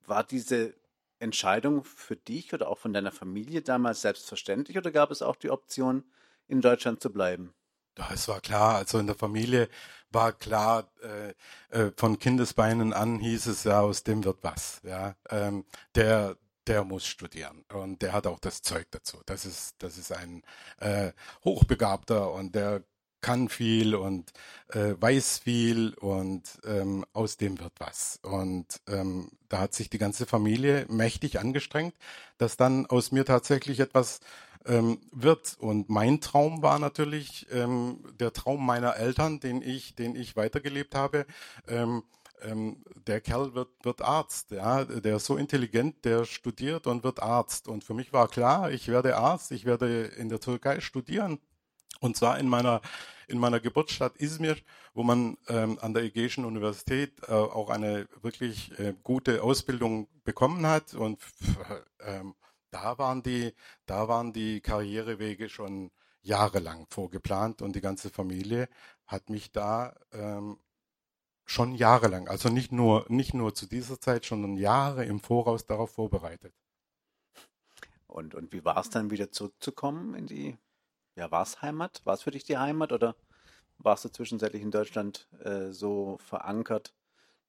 War diese Entscheidung für dich oder auch von deiner Familie damals selbstverständlich oder gab es auch die Option, in Deutschland zu bleiben? Ja, es war klar. Also in der Familie war klar, äh, äh, von Kindesbeinen an hieß es ja, aus dem wird was. Ja, ähm, der der muss studieren und der hat auch das Zeug dazu. Das ist das ist ein äh, hochbegabter und der kann viel und äh, weiß viel und ähm, aus dem wird was. Und ähm, da hat sich die ganze Familie mächtig angestrengt, dass dann aus mir tatsächlich etwas ähm, wird. Und mein Traum war natürlich ähm, der Traum meiner Eltern, den ich, den ich weitergelebt habe. Ähm, der Kerl wird, wird Arzt, ja, der ist so intelligent, der studiert und wird Arzt. Und für mich war klar, ich werde Arzt, ich werde in der Türkei studieren. Und zwar in meiner in meiner Geburtsstadt Izmir, wo man ähm, an der Ägäischen Universität äh, auch eine wirklich äh, gute Ausbildung bekommen hat und ähm, da waren die, da waren die Karrierewege schon jahrelang vorgeplant und die ganze Familie hat mich da ähm, schon jahrelang, also nicht nur nicht nur zu dieser Zeit, sondern Jahre im Voraus darauf vorbereitet. Und und wie war es dann wieder zurückzukommen in die ja, war es Heimat? War es für dich die Heimat oder warst du zwischenzeitlich in Deutschland äh, so verankert,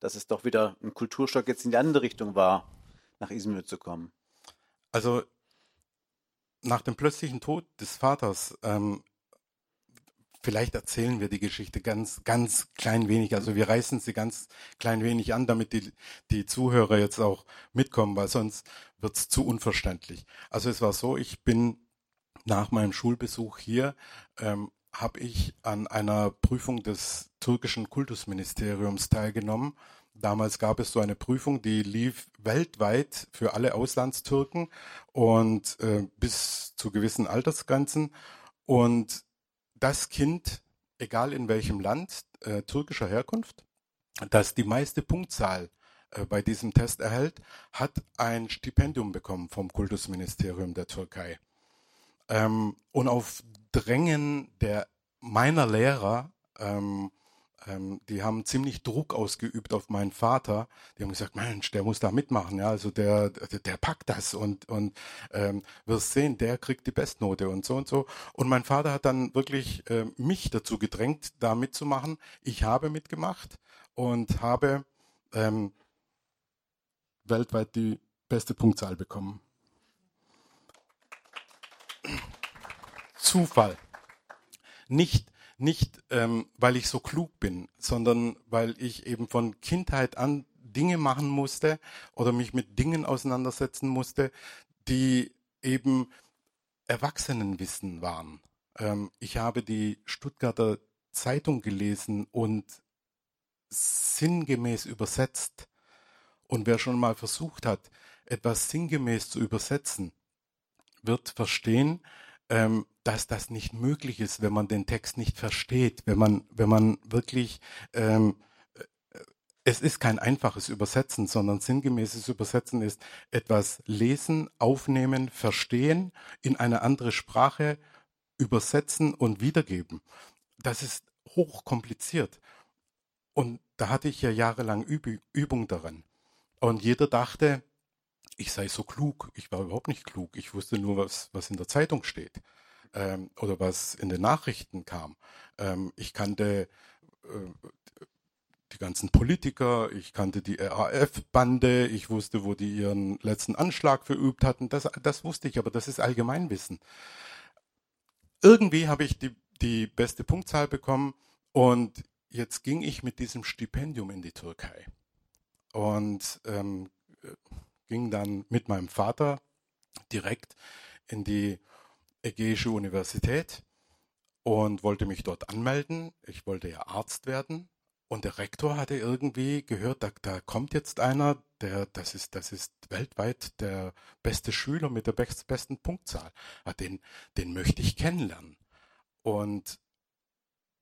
dass es doch wieder ein Kulturschock jetzt in die andere Richtung war, nach Izmir zu kommen? Also nach dem plötzlichen Tod des Vaters, ähm, vielleicht erzählen wir die Geschichte ganz, ganz klein wenig. Also wir reißen sie ganz klein wenig an, damit die, die Zuhörer jetzt auch mitkommen, weil sonst wird es zu unverständlich. Also es war so, ich bin nach meinem Schulbesuch hier ähm, habe ich an einer Prüfung des türkischen Kultusministeriums teilgenommen. Damals gab es so eine Prüfung, die lief weltweit für alle Auslandstürken und äh, bis zu gewissen Altersgrenzen. Und das Kind, egal in welchem Land, äh, türkischer Herkunft, das die meiste Punktzahl äh, bei diesem Test erhält, hat ein Stipendium bekommen vom Kultusministerium der Türkei. Ähm, und auf Drängen der meiner Lehrer, ähm, ähm, die haben ziemlich Druck ausgeübt auf meinen Vater. Die haben gesagt, Mensch, der muss da mitmachen, ja, also der, der, der packt das und und ähm, wirst sehen, der kriegt die Bestnote und so und so. Und mein Vater hat dann wirklich äh, mich dazu gedrängt, da mitzumachen. Ich habe mitgemacht und habe ähm, weltweit die beste Punktzahl bekommen. Zufall. Nicht, nicht ähm, weil ich so klug bin, sondern weil ich eben von Kindheit an Dinge machen musste oder mich mit Dingen auseinandersetzen musste, die eben Erwachsenenwissen waren. Ähm, ich habe die Stuttgarter Zeitung gelesen und sinngemäß übersetzt. Und wer schon mal versucht hat, etwas sinngemäß zu übersetzen, wird verstehen, ähm, dass das nicht möglich ist, wenn man den Text nicht versteht, wenn man, wenn man wirklich ähm, es ist kein einfaches Übersetzen, sondern sinngemäßes Übersetzen ist etwas lesen, aufnehmen, verstehen, in eine andere Sprache übersetzen und wiedergeben. Das ist hochkompliziert. Und da hatte ich ja jahrelang Üb Übung daran. Und jeder dachte, ich sei so klug. Ich war überhaupt nicht klug. Ich wusste nur, was, was in der Zeitung steht ähm, oder was in den Nachrichten kam. Ähm, ich kannte äh, die ganzen Politiker, ich kannte die RAF-Bande, ich wusste, wo die ihren letzten Anschlag verübt hatten. Das, das wusste ich, aber das ist Allgemeinwissen. Irgendwie habe ich die, die beste Punktzahl bekommen und jetzt ging ich mit diesem Stipendium in die Türkei und ähm, ging dann mit meinem Vater direkt in die Ägäische Universität und wollte mich dort anmelden. Ich wollte ja Arzt werden. Und der Rektor hatte irgendwie gehört, da, da kommt jetzt einer, der, das ist, das ist weltweit der beste Schüler mit der best, besten Punktzahl. Ja, den, den möchte ich kennenlernen. Und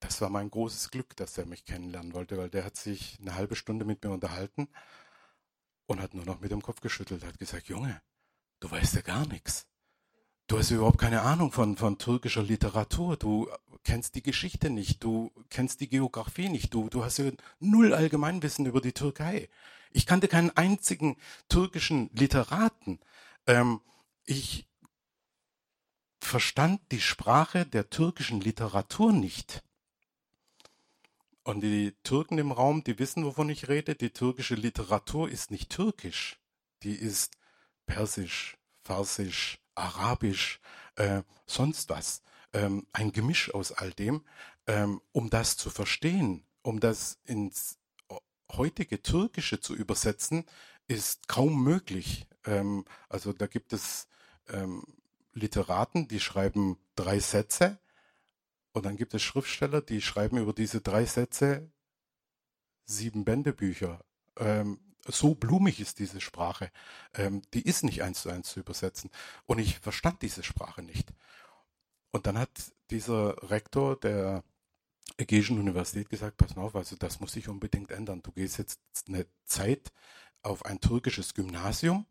das war mein großes Glück, dass er mich kennenlernen wollte, weil der hat sich eine halbe Stunde mit mir unterhalten und hat nur noch mit dem Kopf geschüttelt, hat gesagt, Junge, du weißt ja gar nichts. Du hast überhaupt keine Ahnung von, von türkischer Literatur. Du kennst die Geschichte nicht. Du kennst die Geografie nicht. Du, du hast ja null Allgemeinwissen über die Türkei. Ich kannte keinen einzigen türkischen Literaten. Ähm, ich verstand die Sprache der türkischen Literatur nicht. Und die Türken im Raum, die wissen, wovon ich rede. Die türkische Literatur ist nicht türkisch. Die ist persisch, farsisch, arabisch, äh, sonst was. Ähm, ein Gemisch aus all dem. Ähm, um das zu verstehen, um das ins heutige Türkische zu übersetzen, ist kaum möglich. Ähm, also da gibt es ähm, Literaten, die schreiben drei Sätze und dann gibt es Schriftsteller, die schreiben über diese drei Sätze sieben Bändebücher. Ähm, so blumig ist diese Sprache. Ähm, die ist nicht eins zu eins zu übersetzen. Und ich verstand diese Sprache nicht. Und dann hat dieser Rektor der Ägäischen Universität gesagt, pass mal auf, also das muss sich unbedingt ändern. Du gehst jetzt eine Zeit auf ein türkisches Gymnasium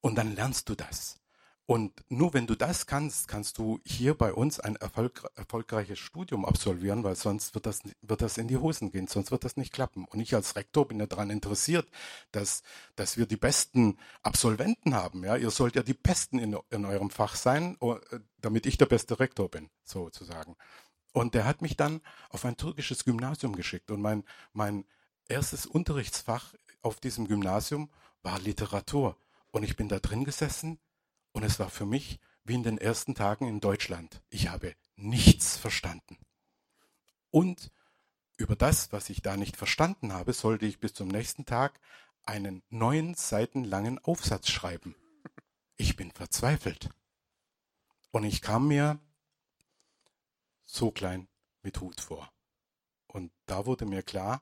und dann lernst du das. Und nur wenn du das kannst, kannst du hier bei uns ein erfolg, erfolgreiches Studium absolvieren, weil sonst wird das, wird das in die Hosen gehen, sonst wird das nicht klappen. Und ich als Rektor bin ja daran interessiert, dass, dass wir die besten Absolventen haben. Ja, ihr sollt ja die Besten in, in eurem Fach sein, oh, damit ich der beste Rektor bin, sozusagen. Und der hat mich dann auf ein türkisches Gymnasium geschickt. Und mein, mein erstes Unterrichtsfach auf diesem Gymnasium war Literatur. Und ich bin da drin gesessen und es war für mich wie in den ersten Tagen in Deutschland. Ich habe nichts verstanden. Und über das, was ich da nicht verstanden habe, sollte ich bis zum nächsten Tag einen neun Seiten langen Aufsatz schreiben. Ich bin verzweifelt. Und ich kam mir so klein mit Hut vor. Und da wurde mir klar,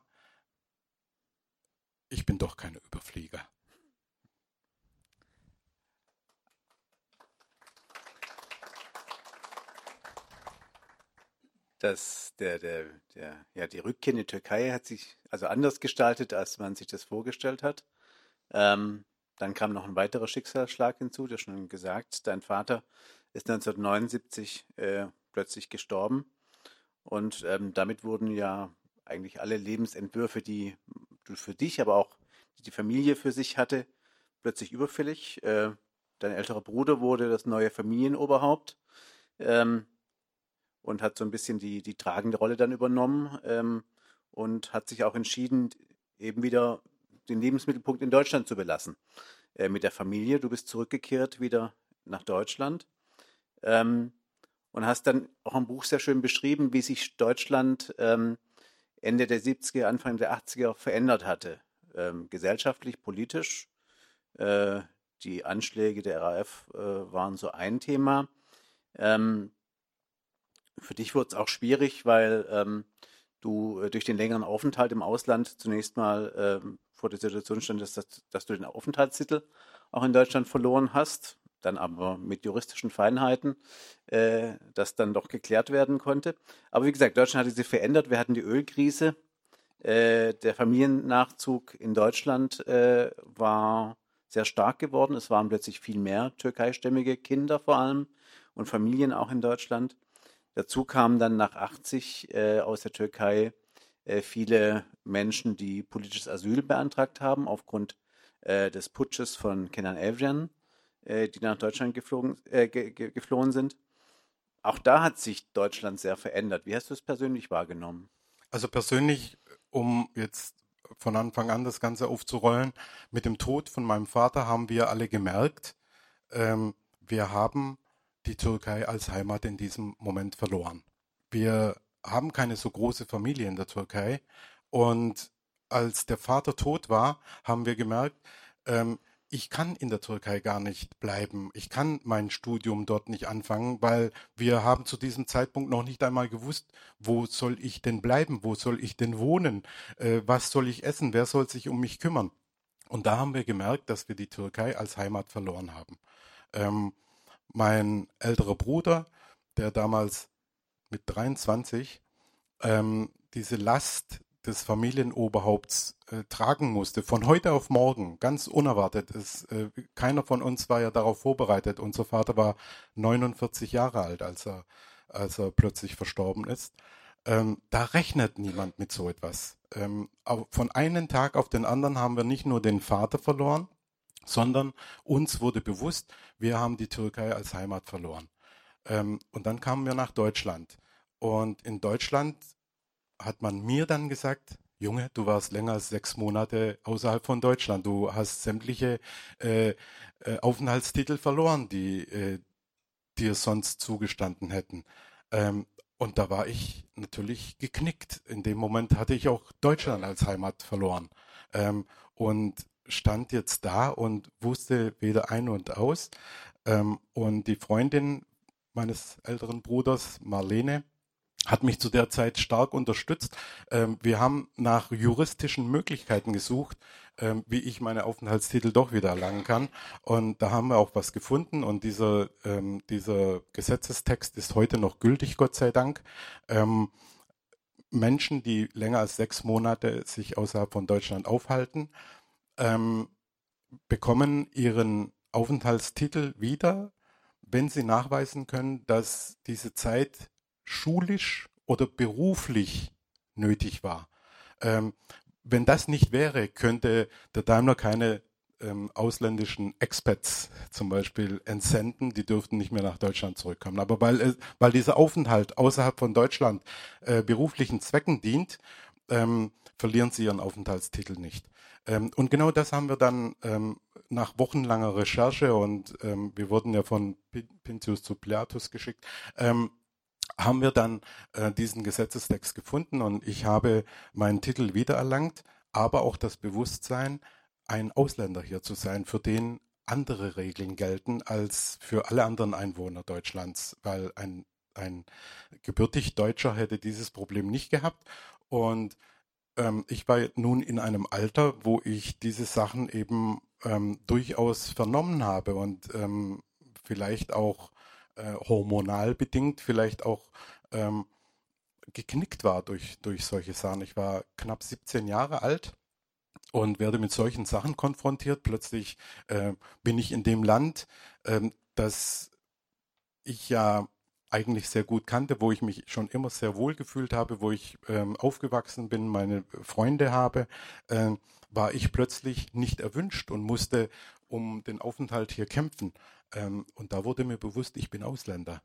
ich bin doch kein Überflieger. Dass der, der, der, ja, die Rückkehr in die Türkei hat sich also anders gestaltet, als man sich das vorgestellt hat. Ähm, dann kam noch ein weiterer Schicksalsschlag hinzu, der schon gesagt, dein Vater ist 1979 äh, plötzlich gestorben und ähm, damit wurden ja eigentlich alle Lebensentwürfe, die du für dich, aber auch die, Familie für sich hatte, plötzlich überfällig. Äh, dein älterer Bruder wurde das neue Familienoberhaupt. Ähm, und hat so ein bisschen die, die tragende Rolle dann übernommen ähm, und hat sich auch entschieden, eben wieder den Lebensmittelpunkt in Deutschland zu belassen. Äh, mit der Familie. Du bist zurückgekehrt wieder nach Deutschland ähm, und hast dann auch im Buch sehr schön beschrieben, wie sich Deutschland ähm, Ende der 70er, Anfang der 80er verändert hatte. Ähm, gesellschaftlich, politisch. Äh, die Anschläge der RAF äh, waren so ein Thema. Ähm, für dich wurde es auch schwierig, weil ähm, du äh, durch den längeren Aufenthalt im Ausland zunächst mal ähm, vor der Situation standest, dass, dass du den Aufenthaltstitel auch in Deutschland verloren hast, dann aber mit juristischen Feinheiten äh, das dann doch geklärt werden konnte. Aber wie gesagt, Deutschland hatte sich verändert. Wir hatten die Ölkrise. Äh, der Familiennachzug in Deutschland äh, war sehr stark geworden. Es waren plötzlich viel mehr türkeistämmige Kinder vor allem und Familien auch in Deutschland. Dazu kamen dann nach 80 äh, aus der Türkei äh, viele Menschen, die politisches Asyl beantragt haben aufgrund äh, des Putsches von Kenan Evren, äh, die nach Deutschland geflogen, ge geflohen sind. Auch da hat sich Deutschland sehr verändert. Wie hast du es persönlich wahrgenommen? Also persönlich um jetzt von Anfang an das Ganze aufzurollen. Mit dem Tod von meinem Vater haben wir alle gemerkt, ähm, wir haben die Türkei als Heimat in diesem Moment verloren. Wir haben keine so große Familie in der Türkei und als der Vater tot war, haben wir gemerkt, ähm, ich kann in der Türkei gar nicht bleiben. Ich kann mein Studium dort nicht anfangen, weil wir haben zu diesem Zeitpunkt noch nicht einmal gewusst, wo soll ich denn bleiben, wo soll ich denn wohnen, äh, was soll ich essen, wer soll sich um mich kümmern. Und da haben wir gemerkt, dass wir die Türkei als Heimat verloren haben. Ähm, mein älterer Bruder, der damals mit 23 ähm, diese Last des Familienoberhaupts äh, tragen musste, von heute auf morgen, ganz unerwartet. Es, äh, keiner von uns war ja darauf vorbereitet. Unser Vater war 49 Jahre alt, als er, als er plötzlich verstorben ist. Ähm, da rechnet niemand mit so etwas. Ähm, von einem Tag auf den anderen haben wir nicht nur den Vater verloren, sondern uns wurde bewusst, wir haben die Türkei als Heimat verloren. Ähm, und dann kamen wir nach Deutschland. Und in Deutschland hat man mir dann gesagt, Junge, du warst länger als sechs Monate außerhalb von Deutschland. Du hast sämtliche äh, äh, Aufenthaltstitel verloren, die äh, dir sonst zugestanden hätten. Ähm, und da war ich natürlich geknickt. In dem Moment hatte ich auch Deutschland als Heimat verloren. Ähm, und stand jetzt da und wusste weder ein und aus. Ähm, und die Freundin meines älteren Bruders, Marlene, hat mich zu der Zeit stark unterstützt. Ähm, wir haben nach juristischen Möglichkeiten gesucht, ähm, wie ich meine Aufenthaltstitel doch wieder erlangen kann. Und da haben wir auch was gefunden. Und dieser, ähm, dieser Gesetzestext ist heute noch gültig, Gott sei Dank. Ähm, Menschen, die länger als sechs Monate sich außerhalb von Deutschland aufhalten, ähm, bekommen ihren Aufenthaltstitel wieder, wenn sie nachweisen können, dass diese Zeit schulisch oder beruflich nötig war. Ähm, wenn das nicht wäre, könnte der Daimler keine ähm, ausländischen Expats zum Beispiel entsenden, die dürften nicht mehr nach Deutschland zurückkommen. Aber weil, äh, weil dieser Aufenthalt außerhalb von Deutschland äh, beruflichen Zwecken dient, ähm, verlieren sie ihren Aufenthaltstitel nicht. Ähm, und genau das haben wir dann ähm, nach wochenlanger Recherche und ähm, wir wurden ja von Pintius zu Platus geschickt, ähm, haben wir dann äh, diesen Gesetzestext gefunden und ich habe meinen Titel wiedererlangt, aber auch das Bewusstsein, ein Ausländer hier zu sein, für den andere Regeln gelten als für alle anderen Einwohner Deutschlands, weil ein, ein gebürtig Deutscher hätte dieses Problem nicht gehabt und ähm, ich war nun in einem Alter, wo ich diese Sachen eben ähm, durchaus vernommen habe und ähm, vielleicht auch äh, hormonal bedingt vielleicht auch ähm, geknickt war durch, durch solche Sachen. Ich war knapp 17 Jahre alt und werde mit solchen Sachen konfrontiert. Plötzlich äh, bin ich in dem Land, äh, das ich ja eigentlich sehr gut kannte, wo ich mich schon immer sehr wohl gefühlt habe, wo ich ähm, aufgewachsen bin, meine Freunde habe, äh, war ich plötzlich nicht erwünscht und musste um den Aufenthalt hier kämpfen. Ähm, und da wurde mir bewusst, ich bin Ausländer.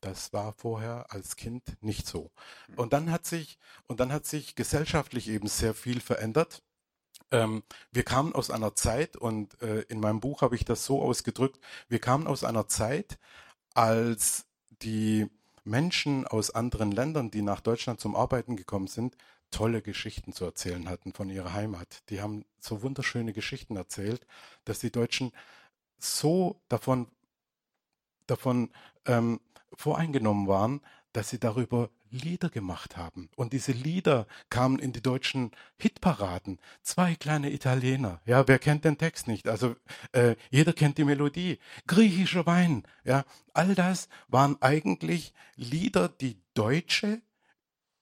Das war vorher als Kind nicht so. Mhm. Und dann hat sich, und dann hat sich gesellschaftlich eben sehr viel verändert. Ähm, wir kamen aus einer Zeit, und äh, in meinem Buch habe ich das so ausgedrückt, wir kamen aus einer Zeit, als die Menschen aus anderen Ländern, die nach Deutschland zum Arbeiten gekommen sind, tolle Geschichten zu erzählen hatten von ihrer Heimat. Die haben so wunderschöne Geschichten erzählt, dass die Deutschen so davon, davon ähm, voreingenommen waren, dass sie darüber Lieder gemacht haben. Und diese Lieder kamen in die deutschen Hitparaden. Zwei kleine Italiener. Ja, wer kennt den Text nicht? Also äh, jeder kennt die Melodie. Griechischer Wein. Ja, all das waren eigentlich Lieder, die Deutsche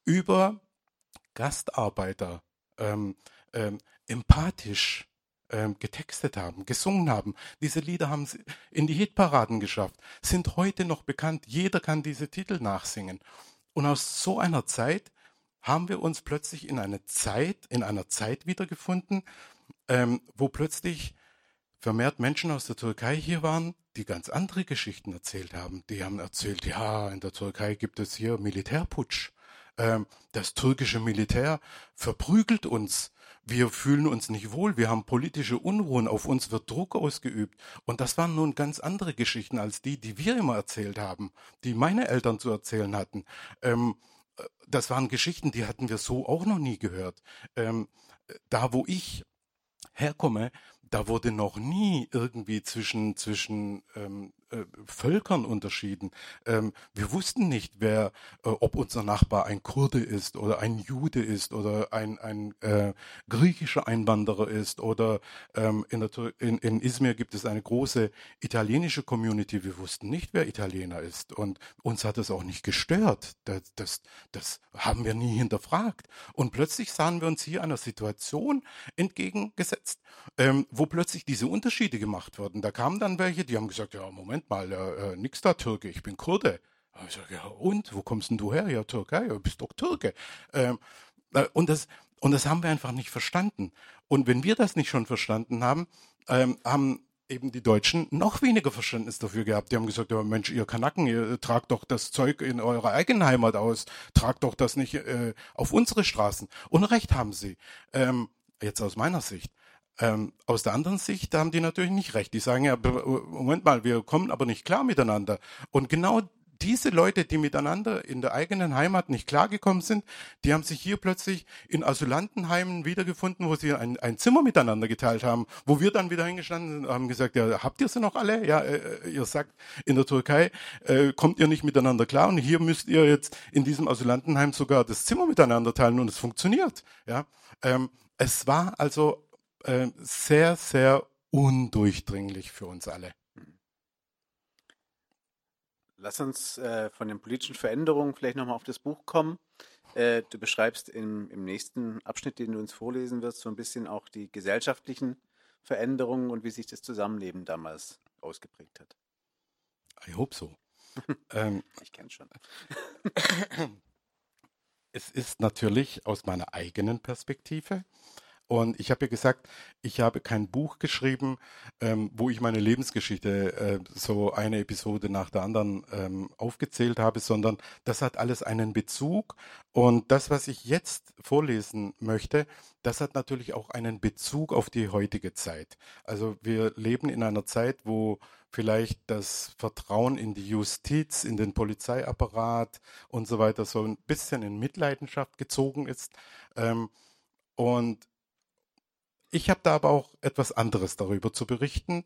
über Gastarbeiter ähm, ähm, empathisch ähm, getextet haben, gesungen haben. Diese Lieder haben sie in die Hitparaden geschafft, sind heute noch bekannt. Jeder kann diese Titel nachsingen. Und aus so einer Zeit haben wir uns plötzlich in einer Zeit, in einer Zeit wiedergefunden, ähm, wo plötzlich vermehrt Menschen aus der Türkei hier waren, die ganz andere Geschichten erzählt haben. Die haben erzählt, ja, in der Türkei gibt es hier Militärputsch. Ähm, das türkische Militär verprügelt uns. Wir fühlen uns nicht wohl. Wir haben politische Unruhen. Auf uns wird Druck ausgeübt. Und das waren nun ganz andere Geschichten als die, die wir immer erzählt haben, die meine Eltern zu erzählen hatten. Ähm, das waren Geschichten, die hatten wir so auch noch nie gehört. Ähm, da, wo ich herkomme, da wurde noch nie irgendwie zwischen, zwischen ähm, äh, Völkern unterschieden. Ähm, wir wussten nicht, wer, äh, ob unser Nachbar ein Kurde ist oder ein Jude ist oder ein, ein äh, griechischer Einwanderer ist oder ähm, in, der, in, in Izmir gibt es eine große italienische Community. Wir wussten nicht, wer Italiener ist und uns hat es auch nicht gestört. Das, das, das haben wir nie hinterfragt. Und plötzlich sahen wir uns hier einer Situation entgegengesetzt, ähm, wo plötzlich diese Unterschiede gemacht wurden. Da kamen dann welche, die haben gesagt, ja, Moment, Moment mal, äh, äh, nix da Türke, ich bin Kurde. Ich sage, ja und, wo kommst denn du her? Ja, Türkei, ja, bist doch Türke. Ähm, äh, und, das, und das haben wir einfach nicht verstanden. Und wenn wir das nicht schon verstanden haben, ähm, haben eben die Deutschen noch weniger Verständnis dafür gehabt. Die haben gesagt, ja Mensch, ihr Kanaken, ihr tragt doch das Zeug in eurer eigenen Heimat aus, tragt doch das nicht äh, auf unsere Straßen. Und recht haben sie. Ähm, jetzt aus meiner Sicht. Ähm, aus der anderen Sicht haben die natürlich nicht recht. Die sagen ja, Moment mal, wir kommen aber nicht klar miteinander. Und genau diese Leute, die miteinander in der eigenen Heimat nicht klargekommen sind, die haben sich hier plötzlich in Asylantenheimen wiedergefunden, wo sie ein, ein Zimmer miteinander geteilt haben, wo wir dann wieder hingestanden sind und haben gesagt, ja, habt ihr sie noch alle? Ja, äh, äh, ihr sagt, in der Türkei äh, kommt ihr nicht miteinander klar und hier müsst ihr jetzt in diesem Asylantenheim sogar das Zimmer miteinander teilen und es funktioniert. Ja, ähm, es war also äh, sehr, sehr undurchdringlich für uns alle. Lass uns äh, von den politischen Veränderungen vielleicht nochmal auf das Buch kommen. Äh, du beschreibst im, im nächsten Abschnitt, den du uns vorlesen wirst, so ein bisschen auch die gesellschaftlichen Veränderungen und wie sich das Zusammenleben damals ausgeprägt hat. I hope so. ähm, ich kenne schon. es ist natürlich aus meiner eigenen Perspektive und ich habe ja gesagt, ich habe kein Buch geschrieben, ähm, wo ich meine Lebensgeschichte äh, so eine Episode nach der anderen ähm, aufgezählt habe, sondern das hat alles einen Bezug. Und das, was ich jetzt vorlesen möchte, das hat natürlich auch einen Bezug auf die heutige Zeit. Also wir leben in einer Zeit, wo vielleicht das Vertrauen in die Justiz, in den Polizeiapparat und so weiter so ein bisschen in Mitleidenschaft gezogen ist. Ähm, und ich habe da aber auch etwas anderes darüber zu berichten.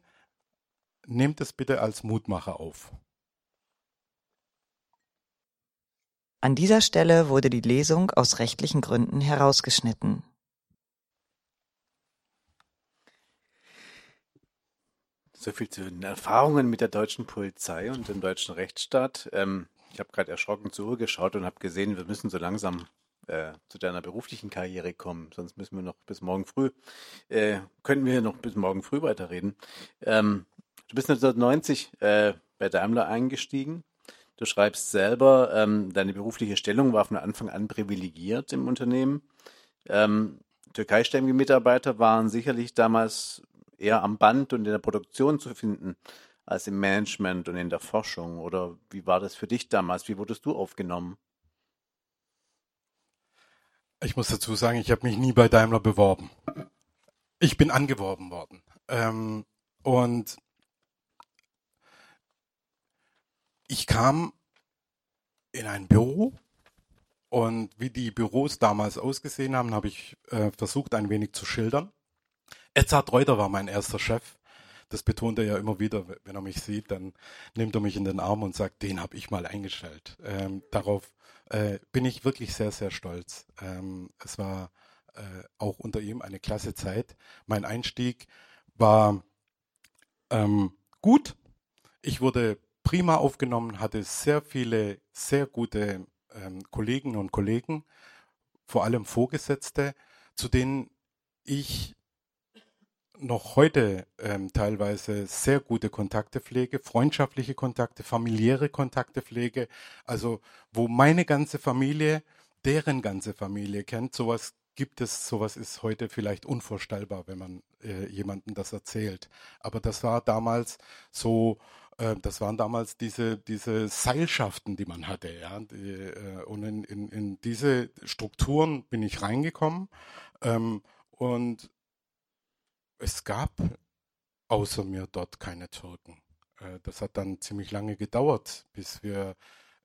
Nehmt es bitte als Mutmacher auf. An dieser Stelle wurde die Lesung aus rechtlichen Gründen herausgeschnitten. So viel zu den Erfahrungen mit der deutschen Polizei und dem deutschen Rechtsstaat. Ähm, ich habe gerade erschrocken zur Uhr geschaut und habe gesehen, wir müssen so langsam äh, zu deiner beruflichen Karriere kommen. Sonst müssen wir noch bis morgen früh, äh, können wir noch bis morgen früh weiterreden. Ähm, du bist 1990 äh, bei Daimler eingestiegen. Du schreibst selber, ähm, deine berufliche Stellung war von Anfang an privilegiert im Unternehmen. Ähm, Türkeistämmige Mitarbeiter waren sicherlich damals eher am Band und in der Produktion zu finden als im Management und in der Forschung. Oder wie war das für dich damals? Wie wurdest du aufgenommen? Ich muss dazu sagen, ich habe mich nie bei Daimler beworben. Ich bin angeworben worden. Ähm, und ich kam in ein Büro und wie die Büros damals ausgesehen haben, habe ich äh, versucht, ein wenig zu schildern. Edzard Reuter war mein erster Chef. Das betont er ja immer wieder, wenn er mich sieht, dann nimmt er mich in den Arm und sagt, den habe ich mal eingestellt. Ähm, darauf äh, bin ich wirklich sehr, sehr stolz. Ähm, es war äh, auch unter ihm eine klasse Zeit. Mein Einstieg war ähm, gut. Ich wurde prima aufgenommen, hatte sehr viele, sehr gute ähm, Kolleginnen und Kollegen, vor allem Vorgesetzte, zu denen ich noch heute ähm, teilweise sehr gute Kontakte pflege, freundschaftliche Kontakte, familiäre Kontakte pflege, also wo meine ganze Familie deren ganze Familie kennt. Sowas gibt es, sowas ist heute vielleicht unvorstellbar, wenn man äh, jemandem das erzählt. Aber das war damals so, äh, das waren damals diese, diese Seilschaften, die man hatte. Ja? Die, äh, und in, in, in diese Strukturen bin ich reingekommen. Ähm, und es gab außer mir dort keine Türken. Äh, das hat dann ziemlich lange gedauert, bis wir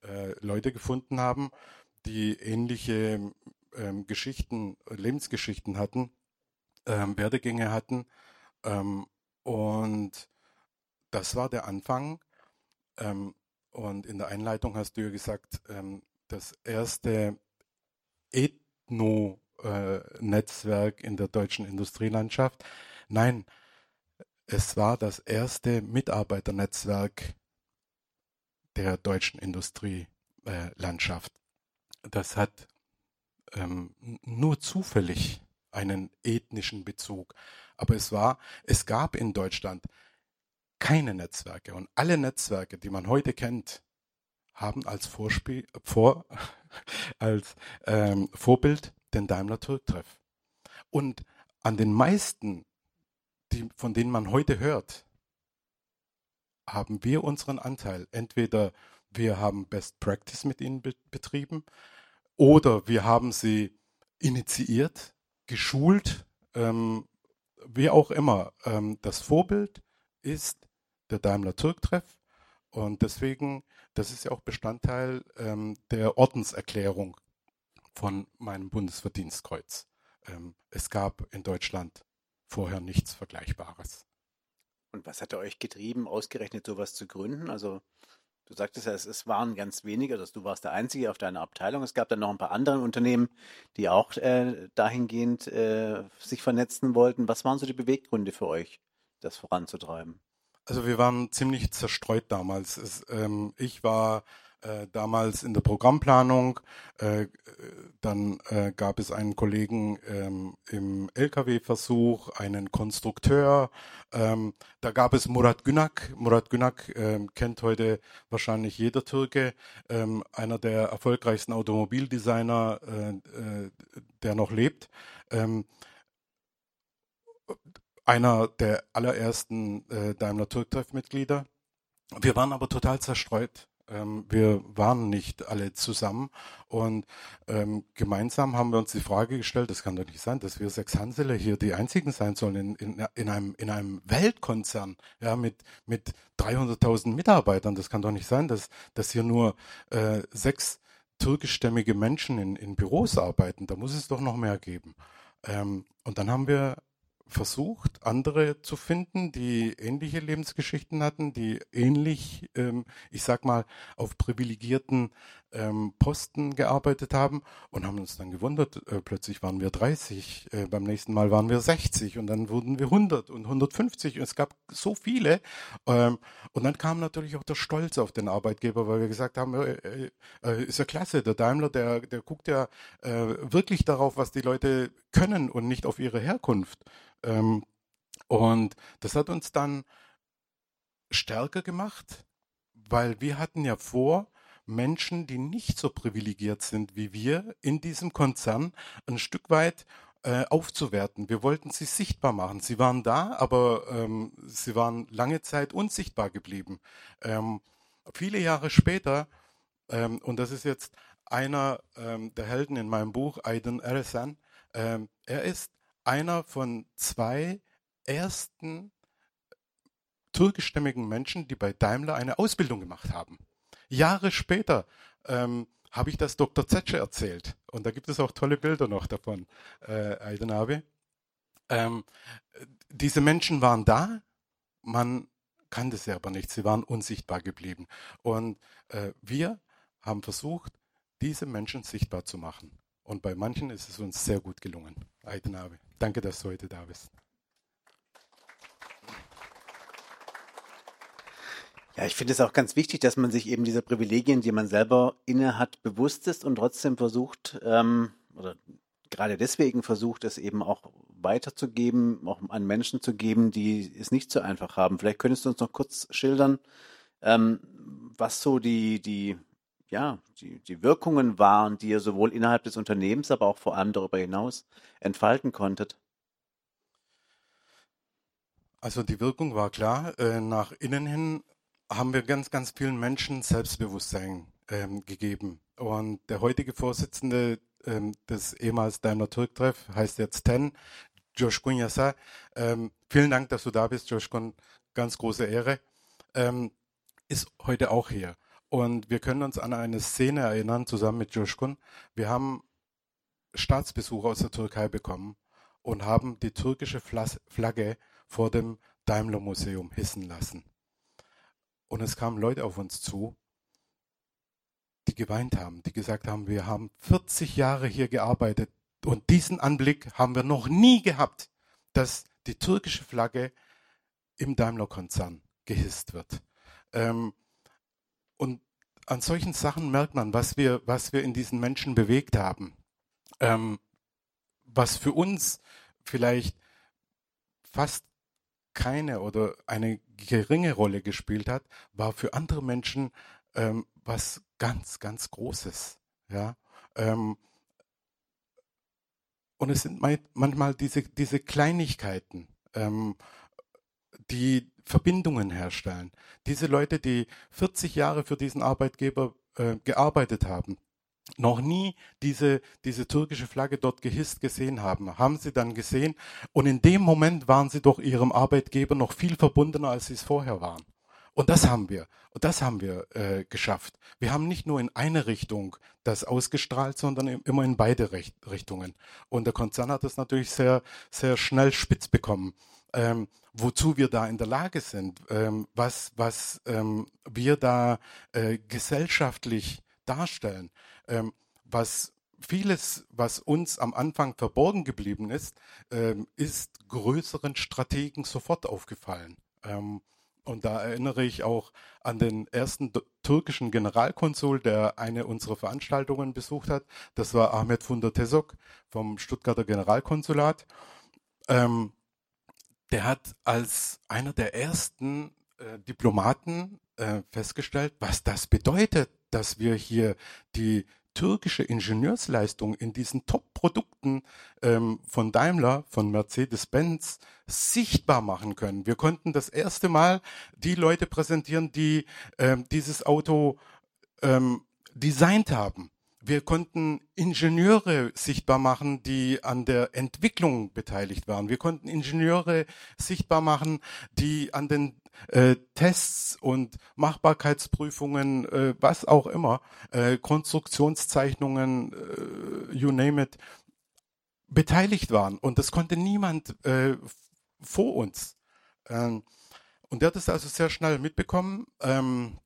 äh, Leute gefunden haben, die ähnliche ähm, Geschichten, Lebensgeschichten hatten, ähm, Werdegänge hatten. Ähm, und das war der Anfang. Ähm, und in der Einleitung hast du ja gesagt, ähm, das erste Ethno-Netzwerk in der deutschen Industrielandschaft. Nein, es war das erste Mitarbeiternetzwerk der deutschen Industrielandschaft. Das hat ähm, nur zufällig einen ethnischen Bezug. Aber es war, es gab in Deutschland keine Netzwerke und alle Netzwerke, die man heute kennt, haben als Vorspiel, vor, als ähm, Vorbild den Daimler Türk-Treff. Und an den meisten, die, von denen man heute hört, haben wir unseren Anteil. Entweder wir haben Best Practice mit ihnen be betrieben oder wir haben sie initiiert, geschult, ähm, wie auch immer. Ähm, das Vorbild ist der Daimler Türk-Treff und deswegen, das ist ja auch Bestandteil ähm, der Ordenserklärung von meinem Bundesverdienstkreuz. Ähm, es gab in Deutschland vorher nichts Vergleichbares. Und was hat euch getrieben, ausgerechnet sowas zu gründen? Also Du sagtest ja, es, es waren ganz wenige, dass du warst der Einzige auf deiner Abteilung. Es gab dann noch ein paar andere Unternehmen, die auch äh, dahingehend äh, sich vernetzen wollten. Was waren so die Beweggründe für euch, das voranzutreiben? Also wir waren ziemlich zerstreut damals. Es, ähm, ich war äh, damals in der Programmplanung. Äh, dann äh, gab es einen Kollegen ähm, im LKW-Versuch, einen Konstrukteur. Ähm, da gab es Murat Günak. Murat Günak ähm, kennt heute wahrscheinlich jeder Türke, ähm, einer der erfolgreichsten Automobildesigner, äh, äh, der noch lebt ähm, einer der allerersten äh, Daimler Türk-Treff-Mitglieder. Wir waren aber total zerstreut. Ähm, wir waren nicht alle zusammen und ähm, gemeinsam haben wir uns die Frage gestellt, das kann doch nicht sein, dass wir sechs Hanseler hier die einzigen sein sollen in, in, in, einem, in einem Weltkonzern ja, mit, mit 300.000 Mitarbeitern. Das kann doch nicht sein, dass, dass hier nur äh, sechs türkischstämmige Menschen in, in Büros arbeiten. Da muss es doch noch mehr geben. Ähm, und dann haben wir versucht, andere zu finden, die ähnliche Lebensgeschichten hatten, die ähnlich, ähm, ich sag mal, auf privilegierten ähm, Posten gearbeitet haben und haben uns dann gewundert, äh, plötzlich waren wir 30, äh, beim nächsten Mal waren wir 60 und dann wurden wir 100 und 150 und es gab so viele ähm, und dann kam natürlich auch der Stolz auf den Arbeitgeber, weil wir gesagt haben, äh, äh, äh ist ja klasse, der Daimler, der, der guckt ja äh, wirklich darauf, was die Leute können und nicht auf ihre Herkunft. Ähm, und das hat uns dann stärker gemacht, weil wir hatten ja vor, Menschen, die nicht so privilegiert sind wie wir, in diesem Konzern ein Stück weit äh, aufzuwerten. Wir wollten sie sichtbar machen. Sie waren da, aber ähm, sie waren lange Zeit unsichtbar geblieben. Ähm, viele Jahre später, ähm, und das ist jetzt einer ähm, der Helden in meinem Buch, Aydın Eresen, ähm, er ist einer von zwei ersten türkischstämmigen Menschen, die bei Daimler eine Ausbildung gemacht haben. Jahre später ähm, habe ich das Dr. Zetsche erzählt. Und da gibt es auch tolle Bilder noch davon, äh, Aidenabe. Ähm, diese Menschen waren da, man kannte sie aber nicht, sie waren unsichtbar geblieben. Und äh, wir haben versucht, diese Menschen sichtbar zu machen. Und bei manchen ist es uns sehr gut gelungen. Aidenabe. Danke, dass du heute da bist. Ja, ich finde es auch ganz wichtig, dass man sich eben dieser Privilegien, die man selber inne hat, bewusst ist und trotzdem versucht, ähm, oder gerade deswegen versucht, es eben auch weiterzugeben, auch an Menschen zu geben, die es nicht so einfach haben. Vielleicht könntest du uns noch kurz schildern, ähm, was so die, die, ja, die, die Wirkungen waren, die ihr sowohl innerhalb des Unternehmens, aber auch vor allem darüber hinaus entfalten konntet. Also die Wirkung war klar. Äh, nach innen hin haben wir ganz, ganz vielen Menschen Selbstbewusstsein ähm, gegeben. Und der heutige Vorsitzende ähm, des ehemals Daimler Türk Treff heißt jetzt TEN, Joshkun Yasa. Ähm, vielen Dank, dass du da bist, Joshkun. Ganz große Ehre. Ähm, ist heute auch hier. Und wir können uns an eine Szene erinnern, zusammen mit Joshkun. Wir haben Staatsbesuch aus der Türkei bekommen und haben die türkische Flagge vor dem Daimler Museum hissen lassen. Und es kamen Leute auf uns zu, die geweint haben, die gesagt haben, wir haben 40 Jahre hier gearbeitet und diesen Anblick haben wir noch nie gehabt, dass die türkische Flagge im Daimler-Konzern gehisst wird. Ähm, und an solchen Sachen merkt man, was wir, was wir in diesen Menschen bewegt haben. Ähm, was für uns vielleicht fast keine oder eine geringe Rolle gespielt hat, war für andere Menschen ähm, was ganz, ganz Großes. Ja. Ähm, und es sind manchmal diese, diese Kleinigkeiten, ähm, die Verbindungen herstellen. Diese Leute, die 40 Jahre für diesen Arbeitgeber äh, gearbeitet haben, noch nie diese, diese türkische Flagge dort gehisst gesehen haben, haben sie dann gesehen. Und in dem Moment waren sie doch ihrem Arbeitgeber noch viel verbundener, als sie es vorher waren. Und das haben wir. Und das haben wir äh, geschafft. Wir haben nicht nur in eine Richtung das ausgestrahlt, sondern immer in beide Richt Richtungen. Und der Konzern hat das natürlich sehr, sehr schnell spitz bekommen. Ähm, wozu wir da in der Lage sind, ähm, was, was ähm, wir da äh, gesellschaftlich darstellen, ähm, was vieles, was uns am Anfang verborgen geblieben ist, ähm, ist größeren Strategen sofort aufgefallen. Ähm, und da erinnere ich auch an den ersten türkischen Generalkonsul, der eine unserer Veranstaltungen besucht hat. Das war Ahmet Funder Tesok vom Stuttgarter Generalkonsulat. Ähm, der hat als einer der ersten äh, Diplomaten äh, festgestellt, was das bedeutet, dass wir hier die türkische Ingenieursleistung in diesen Top-Produkten ähm, von Daimler, von Mercedes-Benz sichtbar machen können. Wir konnten das erste Mal die Leute präsentieren, die ähm, dieses Auto ähm, designt haben. Wir konnten Ingenieure sichtbar machen, die an der Entwicklung beteiligt waren. Wir konnten Ingenieure sichtbar machen, die an den äh, Tests und Machbarkeitsprüfungen, äh, was auch immer, äh, Konstruktionszeichnungen, äh, you name it, beteiligt waren. Und das konnte niemand äh, vor uns. Ähm, und der hat es also sehr schnell mitbekommen. Ähm,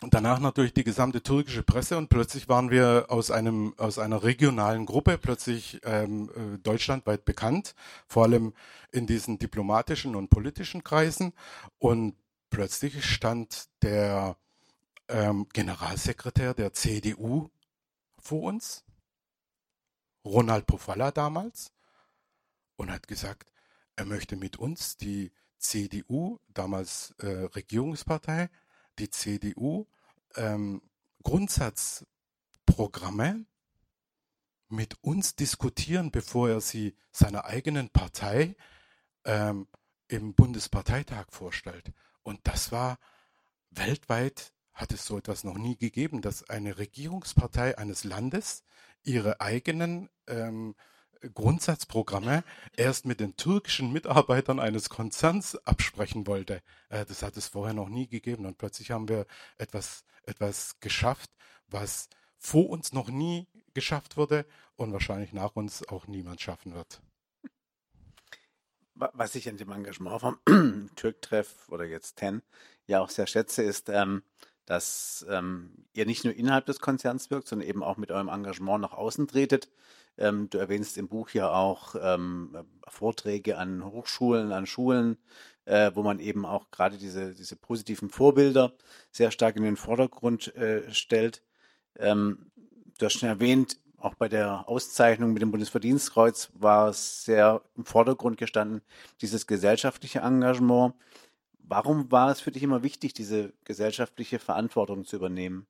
danach natürlich die gesamte türkische Presse. Und plötzlich waren wir aus einem aus einer regionalen Gruppe plötzlich ähm, äh, deutschlandweit bekannt, vor allem in diesen diplomatischen und politischen Kreisen. Und plötzlich stand der ähm, Generalsekretär der CDU vor uns, Ronald Pofalla damals, und hat gesagt, er möchte mit uns die CDU, damals äh, Regierungspartei, die CDU ähm, Grundsatzprogramme mit uns diskutieren, bevor er sie seiner eigenen Partei ähm, im Bundesparteitag vorstellt. Und das war weltweit hat es so etwas noch nie gegeben, dass eine Regierungspartei eines Landes ihre eigenen ähm, Grundsatzprogramme erst mit den türkischen Mitarbeitern eines Konzerns absprechen wollte. Äh, das hat es vorher noch nie gegeben. Und plötzlich haben wir etwas, etwas geschafft, was vor uns noch nie geschafft wurde und wahrscheinlich nach uns auch niemand schaffen wird. Was ich an dem Engagement vom Türk-Treff oder jetzt TEN ja auch sehr schätze, ist, ähm, dass ähm, ihr nicht nur innerhalb des Konzerns wirkt, sondern eben auch mit eurem Engagement nach außen tretet. Ähm, du erwähnst im Buch ja auch ähm, Vorträge an Hochschulen, an Schulen, äh, wo man eben auch gerade diese, diese positiven Vorbilder sehr stark in den Vordergrund äh, stellt. Ähm, du hast schon erwähnt, auch bei der Auszeichnung mit dem Bundesverdienstkreuz war es sehr im Vordergrund gestanden, dieses gesellschaftliche Engagement. Warum war es für dich immer wichtig, diese gesellschaftliche Verantwortung zu übernehmen?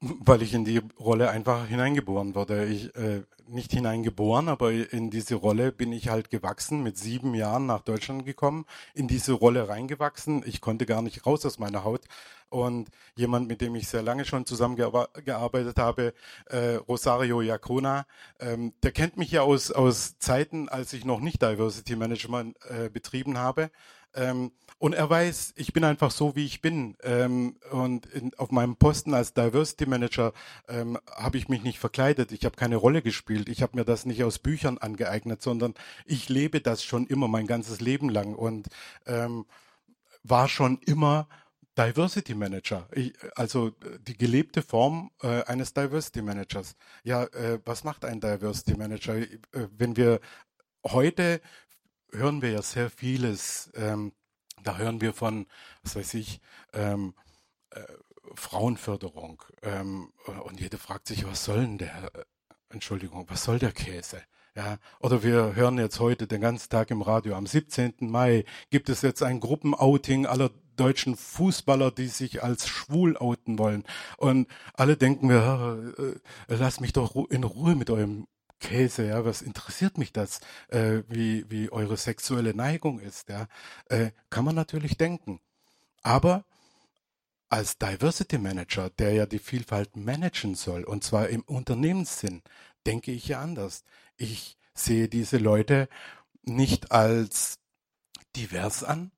Weil ich in die Rolle einfach hineingeboren wurde. Ich äh, nicht hineingeboren, aber in diese Rolle bin ich halt gewachsen, mit sieben Jahren nach Deutschland gekommen, in diese Rolle reingewachsen. Ich konnte gar nicht raus aus meiner Haut. Und jemand, mit dem ich sehr lange schon zusammengearbeitet habe, äh, Rosario Iacona, ähm, der kennt mich ja aus, aus Zeiten, als ich noch nicht Diversity Management äh, betrieben habe. Ähm, und er weiß, ich bin einfach so, wie ich bin. Ähm, und in, auf meinem Posten als Diversity Manager ähm, habe ich mich nicht verkleidet. Ich habe keine Rolle gespielt. Ich habe mir das nicht aus Büchern angeeignet, sondern ich lebe das schon immer mein ganzes Leben lang und ähm, war schon immer Diversity Manager, ich, also die gelebte Form äh, eines Diversity Managers. Ja, äh, was macht ein Diversity Manager? Äh, wenn wir heute hören wir ja sehr vieles. Ähm, da hören wir von, was weiß ich, ähm, äh, Frauenförderung. Ähm, und jeder fragt sich, was soll denn der, äh, Entschuldigung, was soll der Käse? Ja, oder wir hören jetzt heute den ganzen Tag im Radio, am 17. Mai gibt es jetzt ein Gruppenouting aller deutschen Fußballer, die sich als schwul outen wollen. Und alle denken mir, äh, lass mich doch in Ruhe mit eurem Käse, ja, was interessiert mich das, äh, wie, wie eure sexuelle Neigung ist, ja, äh, kann man natürlich denken. Aber als Diversity Manager, der ja die Vielfalt managen soll, und zwar im Unternehmenssinn, denke ich ja anders. Ich sehe diese Leute nicht als divers an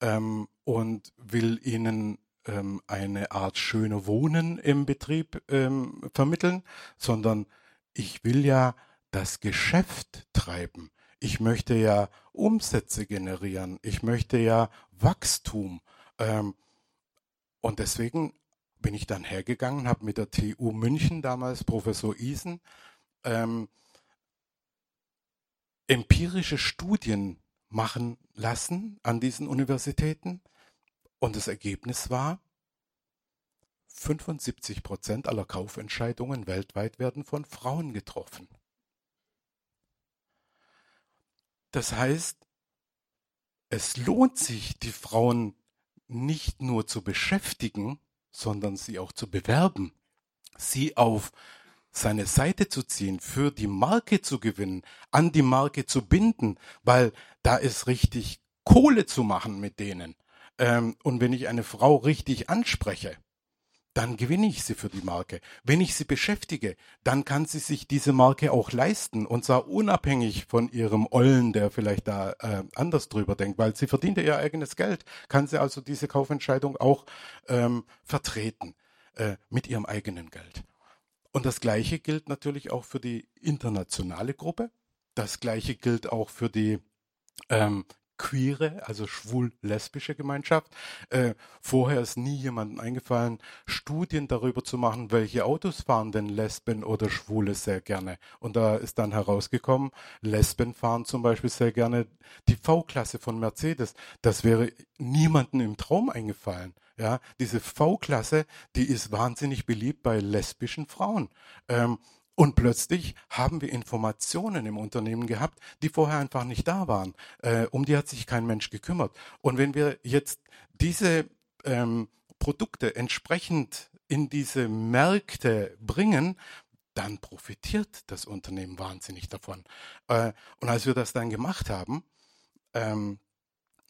ähm, und will ihnen ähm, eine Art schöne Wohnen im Betrieb ähm, vermitteln, sondern ich will ja das Geschäft treiben. Ich möchte ja Umsätze generieren. Ich möchte ja Wachstum. Ähm, und deswegen bin ich dann hergegangen, habe mit der TU München damals Professor Isen ähm, empirische Studien machen lassen an diesen Universitäten. Und das Ergebnis war, 75 Prozent aller Kaufentscheidungen weltweit werden von Frauen getroffen. Das heißt, es lohnt sich, die Frauen nicht nur zu beschäftigen, sondern sie auch zu bewerben, sie auf seine Seite zu ziehen, für die Marke zu gewinnen, an die Marke zu binden, weil da ist richtig Kohle zu machen mit denen. Ähm, und wenn ich eine Frau richtig anspreche, dann gewinne ich sie für die Marke. Wenn ich sie beschäftige, dann kann sie sich diese Marke auch leisten und zwar unabhängig von ihrem Ollen, der vielleicht da äh, anders drüber denkt, weil sie verdient ihr eigenes Geld, kann sie also diese Kaufentscheidung auch ähm, vertreten äh, mit ihrem eigenen Geld. Und das Gleiche gilt natürlich auch für die internationale Gruppe. Das Gleiche gilt auch für die ähm, queere, also schwul-lesbische Gemeinschaft. Äh, vorher ist nie jemandem eingefallen, Studien darüber zu machen, welche Autos fahren denn Lesben oder Schwule sehr gerne. Und da ist dann herausgekommen, Lesben fahren zum Beispiel sehr gerne die V-Klasse von Mercedes. Das wäre niemandem im Traum eingefallen. Ja, diese V-Klasse, die ist wahnsinnig beliebt bei lesbischen Frauen. Ähm, und plötzlich haben wir Informationen im Unternehmen gehabt, die vorher einfach nicht da waren. Äh, um die hat sich kein Mensch gekümmert. Und wenn wir jetzt diese ähm, Produkte entsprechend in diese Märkte bringen, dann profitiert das Unternehmen wahnsinnig davon. Äh, und als wir das dann gemacht haben, ähm,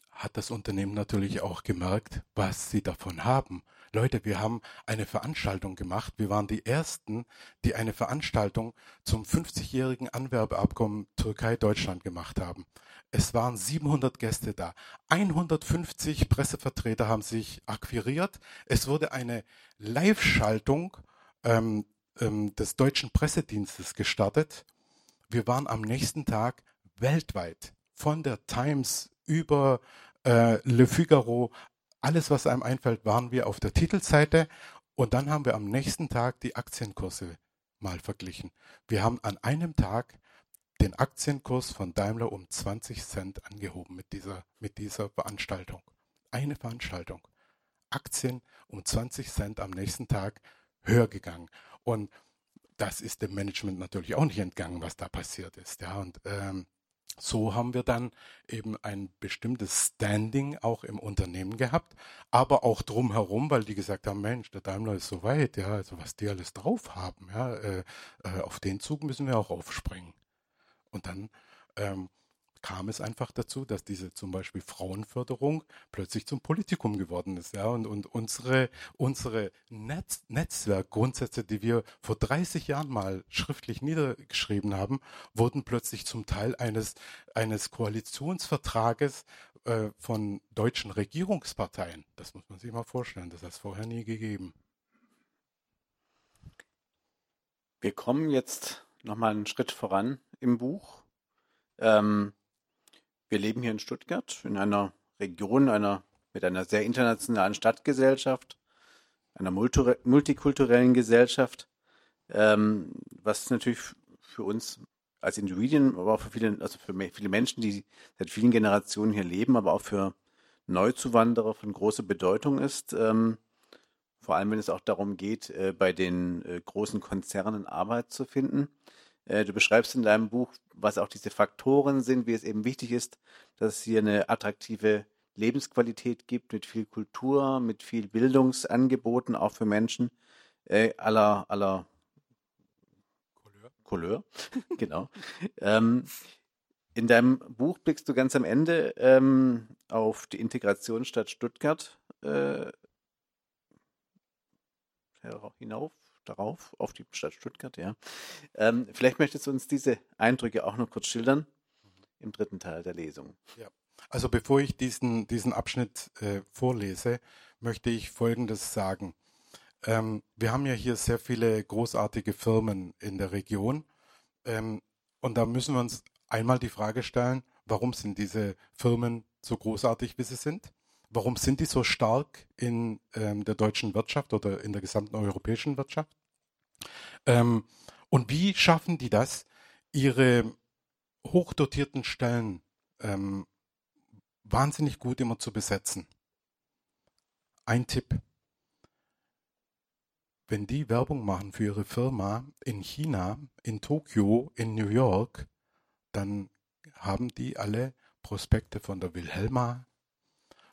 hat das Unternehmen natürlich auch gemerkt, was sie davon haben. Leute, wir haben eine Veranstaltung gemacht. Wir waren die Ersten, die eine Veranstaltung zum 50-jährigen Anwerbeabkommen Türkei-Deutschland gemacht haben. Es waren 700 Gäste da. 150 Pressevertreter haben sich akquiriert. Es wurde eine Live-Schaltung ähm, ähm, des deutschen Pressedienstes gestartet. Wir waren am nächsten Tag weltweit von der Times über äh, Le Figaro alles, was einem einfällt, waren wir auf der Titelseite und dann haben wir am nächsten Tag die Aktienkurse mal verglichen. Wir haben an einem Tag den Aktienkurs von Daimler um 20 Cent angehoben mit dieser, mit dieser Veranstaltung. Eine Veranstaltung. Aktien um 20 Cent am nächsten Tag höher gegangen. Und das ist dem Management natürlich auch nicht entgangen, was da passiert ist. Ja, und ähm, so haben wir dann eben ein bestimmtes Standing auch im Unternehmen gehabt, aber auch drumherum, weil die gesagt haben, Mensch, der Daimler ist so weit, ja, also was die alles drauf haben, ja, äh, äh, auf den Zug müssen wir auch aufspringen. Und dann ähm, kam es einfach dazu, dass diese zum Beispiel Frauenförderung plötzlich zum Politikum geworden ist. Ja, und, und unsere, unsere Netz, Netzwerkgrundsätze, die wir vor 30 Jahren mal schriftlich niedergeschrieben haben, wurden plötzlich zum Teil eines, eines Koalitionsvertrages äh, von deutschen Regierungsparteien. Das muss man sich mal vorstellen. Das hat es vorher nie gegeben. Wir kommen jetzt nochmal einen Schritt voran im Buch. Ähm, wir leben hier in Stuttgart, in einer Region einer, mit einer sehr internationalen Stadtgesellschaft, einer multikulturellen Gesellschaft, ähm, was natürlich für uns als Individuen, aber auch für viele, also für viele Menschen, die seit vielen Generationen hier leben, aber auch für Neuzuwanderer von großer Bedeutung ist. Ähm, vor allem, wenn es auch darum geht, äh, bei den äh, großen Konzernen Arbeit zu finden. Äh, du beschreibst in deinem Buch, was auch diese Faktoren sind, wie es eben wichtig ist, dass es hier eine attraktive Lebensqualität gibt mit viel Kultur, mit viel Bildungsangeboten, auch für Menschen äh, aller, aller Couleur. Couleur. genau. ähm, in deinem Buch blickst du ganz am Ende ähm, auf die Integrationsstadt Stuttgart äh, hinauf darauf, auf die Stadt Stuttgart, ja. Ähm, vielleicht möchtest du uns diese Eindrücke auch noch kurz schildern im dritten Teil der Lesung. Ja. Also bevor ich diesen, diesen Abschnitt äh, vorlese, möchte ich Folgendes sagen. Ähm, wir haben ja hier sehr viele großartige Firmen in der Region. Ähm, und da müssen wir uns einmal die Frage stellen, warum sind diese Firmen so großartig, wie sie sind? Warum sind die so stark in ähm, der deutschen Wirtschaft oder in der gesamten europäischen Wirtschaft? Ähm, und wie schaffen die das, ihre hochdotierten Stellen ähm, wahnsinnig gut immer zu besetzen? Ein Tipp. Wenn die Werbung machen für ihre Firma in China, in Tokio, in New York, dann haben die alle Prospekte von der Wilhelma,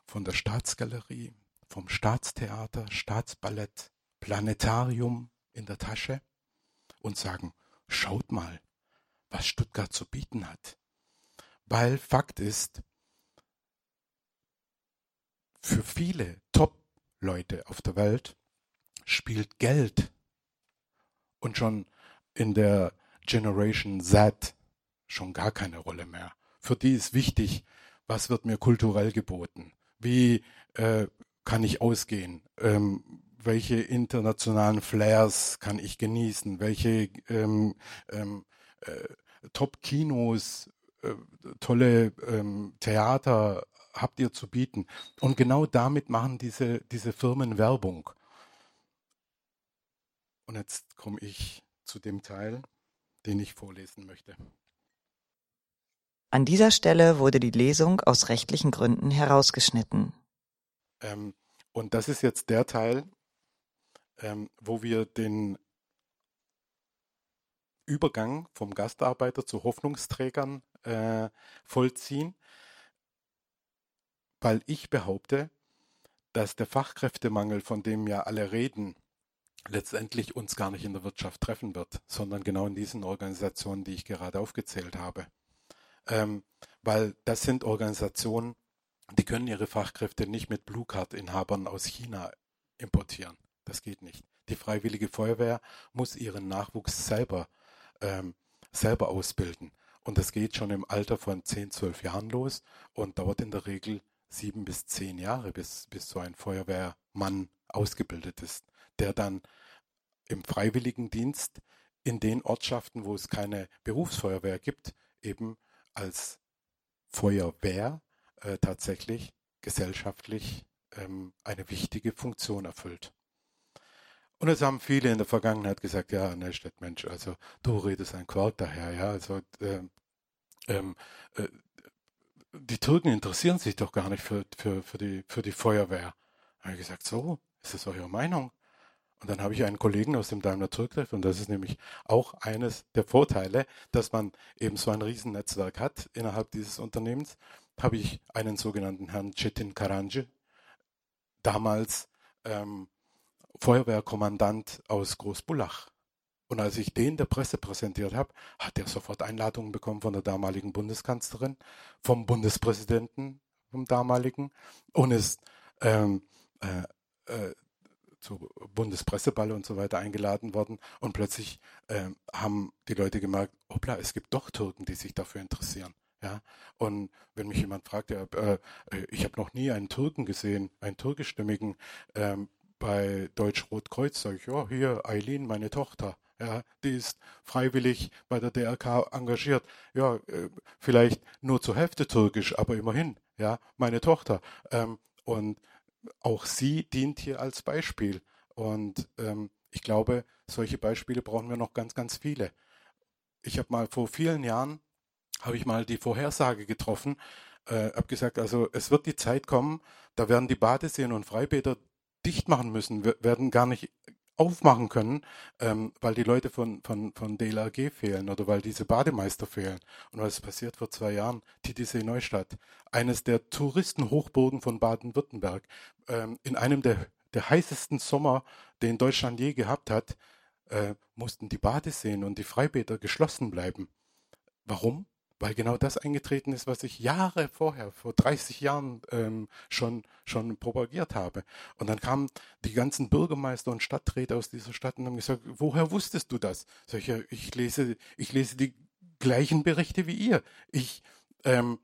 von der Staatsgalerie, vom Staatstheater, Staatsballett, Planetarium, in der Tasche und sagen, schaut mal, was Stuttgart zu bieten hat. Weil Fakt ist, für viele Top-Leute auf der Welt spielt Geld und schon in der Generation Z schon gar keine Rolle mehr. Für die ist wichtig, was wird mir kulturell geboten? Wie äh, kann ich ausgehen? Ähm, welche internationalen Flares kann ich genießen, welche ähm, ähm, äh, Top-Kinos, äh, tolle ähm, Theater habt ihr zu bieten. Und genau damit machen diese, diese Firmen Werbung. Und jetzt komme ich zu dem Teil, den ich vorlesen möchte. An dieser Stelle wurde die Lesung aus rechtlichen Gründen herausgeschnitten. Ähm, und das ist jetzt der Teil, ähm, wo wir den Übergang vom Gastarbeiter zu Hoffnungsträgern äh, vollziehen, weil ich behaupte, dass der Fachkräftemangel, von dem ja alle reden, letztendlich uns gar nicht in der Wirtschaft treffen wird, sondern genau in diesen Organisationen, die ich gerade aufgezählt habe. Ähm, weil das sind Organisationen, die können ihre Fachkräfte nicht mit Blue Card-Inhabern aus China importieren. Das geht nicht. Die Freiwillige Feuerwehr muss ihren Nachwuchs selber, ähm, selber ausbilden. Und das geht schon im Alter von 10, 12 Jahren los und dauert in der Regel sieben bis zehn Jahre, bis, bis so ein Feuerwehrmann ausgebildet ist, der dann im Freiwilligendienst in den Ortschaften, wo es keine Berufsfeuerwehr gibt, eben als Feuerwehr äh, tatsächlich gesellschaftlich ähm, eine wichtige Funktion erfüllt. Und es haben viele in der Vergangenheit gesagt, ja, Neustadt, Mensch, also du redest ein Quark daher, ja, also äh, äh, die Türken interessieren sich doch gar nicht für, für, für, die, für die Feuerwehr. Da habe ich gesagt, so, ist das eure Meinung? Und dann habe ich einen Kollegen aus dem Daimler Türktreff und das ist nämlich auch eines der Vorteile, dass man eben so ein Riesennetzwerk hat innerhalb dieses Unternehmens, habe ich einen sogenannten Herrn Chetin Karanje, damals ähm, Feuerwehrkommandant aus Großbulach. Und als ich den der Presse präsentiert habe, hat er sofort Einladungen bekommen von der damaligen Bundeskanzlerin, vom Bundespräsidenten, vom damaligen, und ist ähm, äh, äh, zu Bundespresseball und so weiter eingeladen worden. Und plötzlich äh, haben die Leute gemerkt, hoppla, es gibt doch Türken, die sich dafür interessieren. Ja, und wenn mich jemand fragt, ja, äh, ich habe noch nie einen Türken gesehen, einen türkischstämmigen ähm, bei Deutsch-Rot-Kreuz, sage ich, ja, hier, Eileen, meine Tochter, ja, die ist freiwillig bei der DRK engagiert. Ja, äh, vielleicht nur zur Hälfte türkisch, aber immerhin, ja, meine Tochter. Ähm, und auch sie dient hier als Beispiel. Und ähm, ich glaube, solche Beispiele brauchen wir noch ganz, ganz viele. Ich habe mal vor vielen Jahren, habe ich mal die Vorhersage getroffen, äh, habe gesagt, also es wird die Zeit kommen, da werden die Badeseen und Freibäder dicht machen müssen, werden gar nicht aufmachen können, ähm, weil die Leute von, von, von DLRG fehlen oder weil diese Bademeister fehlen. Und was passiert vor zwei Jahren? Titisee Neustadt, eines der Touristenhochburgen von Baden-Württemberg, ähm, in einem der, der heißesten Sommer, den Deutschland je gehabt hat, äh, mussten die Badeseen und die Freibäder geschlossen bleiben. Warum? Weil genau das eingetreten ist, was ich Jahre vorher, vor 30 Jahren ähm, schon, schon propagiert habe. Und dann kamen die ganzen Bürgermeister und Stadträte aus dieser Stadt und haben gesagt, woher wusstest du das? Sag ich, ja, ich lese, ich lese die gleichen Berichte wie ihr. Ich ähm,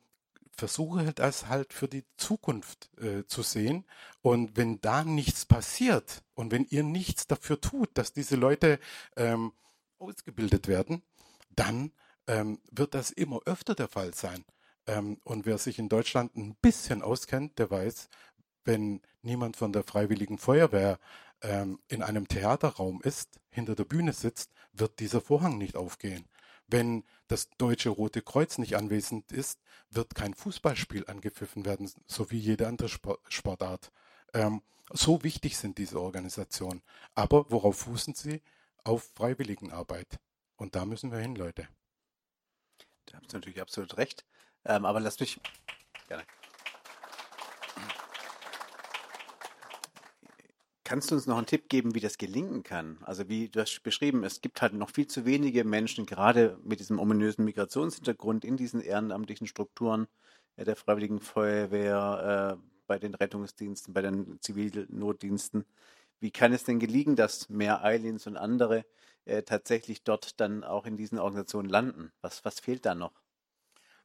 versuche das halt für die Zukunft äh, zu sehen. Und wenn da nichts passiert und wenn ihr nichts dafür tut, dass diese Leute ähm, ausgebildet werden, dann ähm, wird das immer öfter der Fall sein. Ähm, und wer sich in Deutschland ein bisschen auskennt, der weiß, wenn niemand von der Freiwilligen Feuerwehr ähm, in einem Theaterraum ist, hinter der Bühne sitzt, wird dieser Vorhang nicht aufgehen. Wenn das Deutsche Rote Kreuz nicht anwesend ist, wird kein Fußballspiel angepfiffen werden, so wie jede andere Sportart. Ähm, so wichtig sind diese Organisationen. Aber worauf fußen sie? Auf Freiwilligenarbeit. Und da müssen wir hin, Leute. Da haben Sie natürlich absolut recht. Ähm, aber lass mich. Gerne. Kannst du uns noch einen Tipp geben, wie das gelingen kann? Also wie du hast beschrieben, es gibt halt noch viel zu wenige Menschen, gerade mit diesem ominösen Migrationshintergrund in diesen ehrenamtlichen Strukturen äh, der Freiwilligen Feuerwehr, äh, bei den Rettungsdiensten, bei den Zivilnotdiensten. Wie kann es denn gelingen, dass mehr Eileens und andere äh, tatsächlich dort dann auch in diesen Organisationen landen? Was, was fehlt da noch?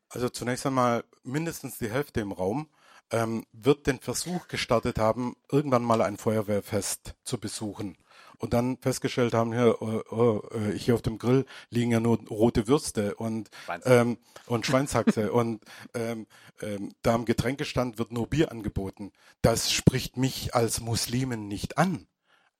Also zunächst einmal mindestens die Hälfte im Raum ähm, wird den Versuch gestartet haben, irgendwann mal ein Feuerwehrfest zu besuchen. Und dann festgestellt haben, hier, oh, oh, äh, hier auf dem Grill liegen ja nur rote Würste und, ähm, und Schweinshaxe und ähm, ähm, da am Getränkestand wird nur Bier angeboten. Das spricht mich als Muslimen nicht an.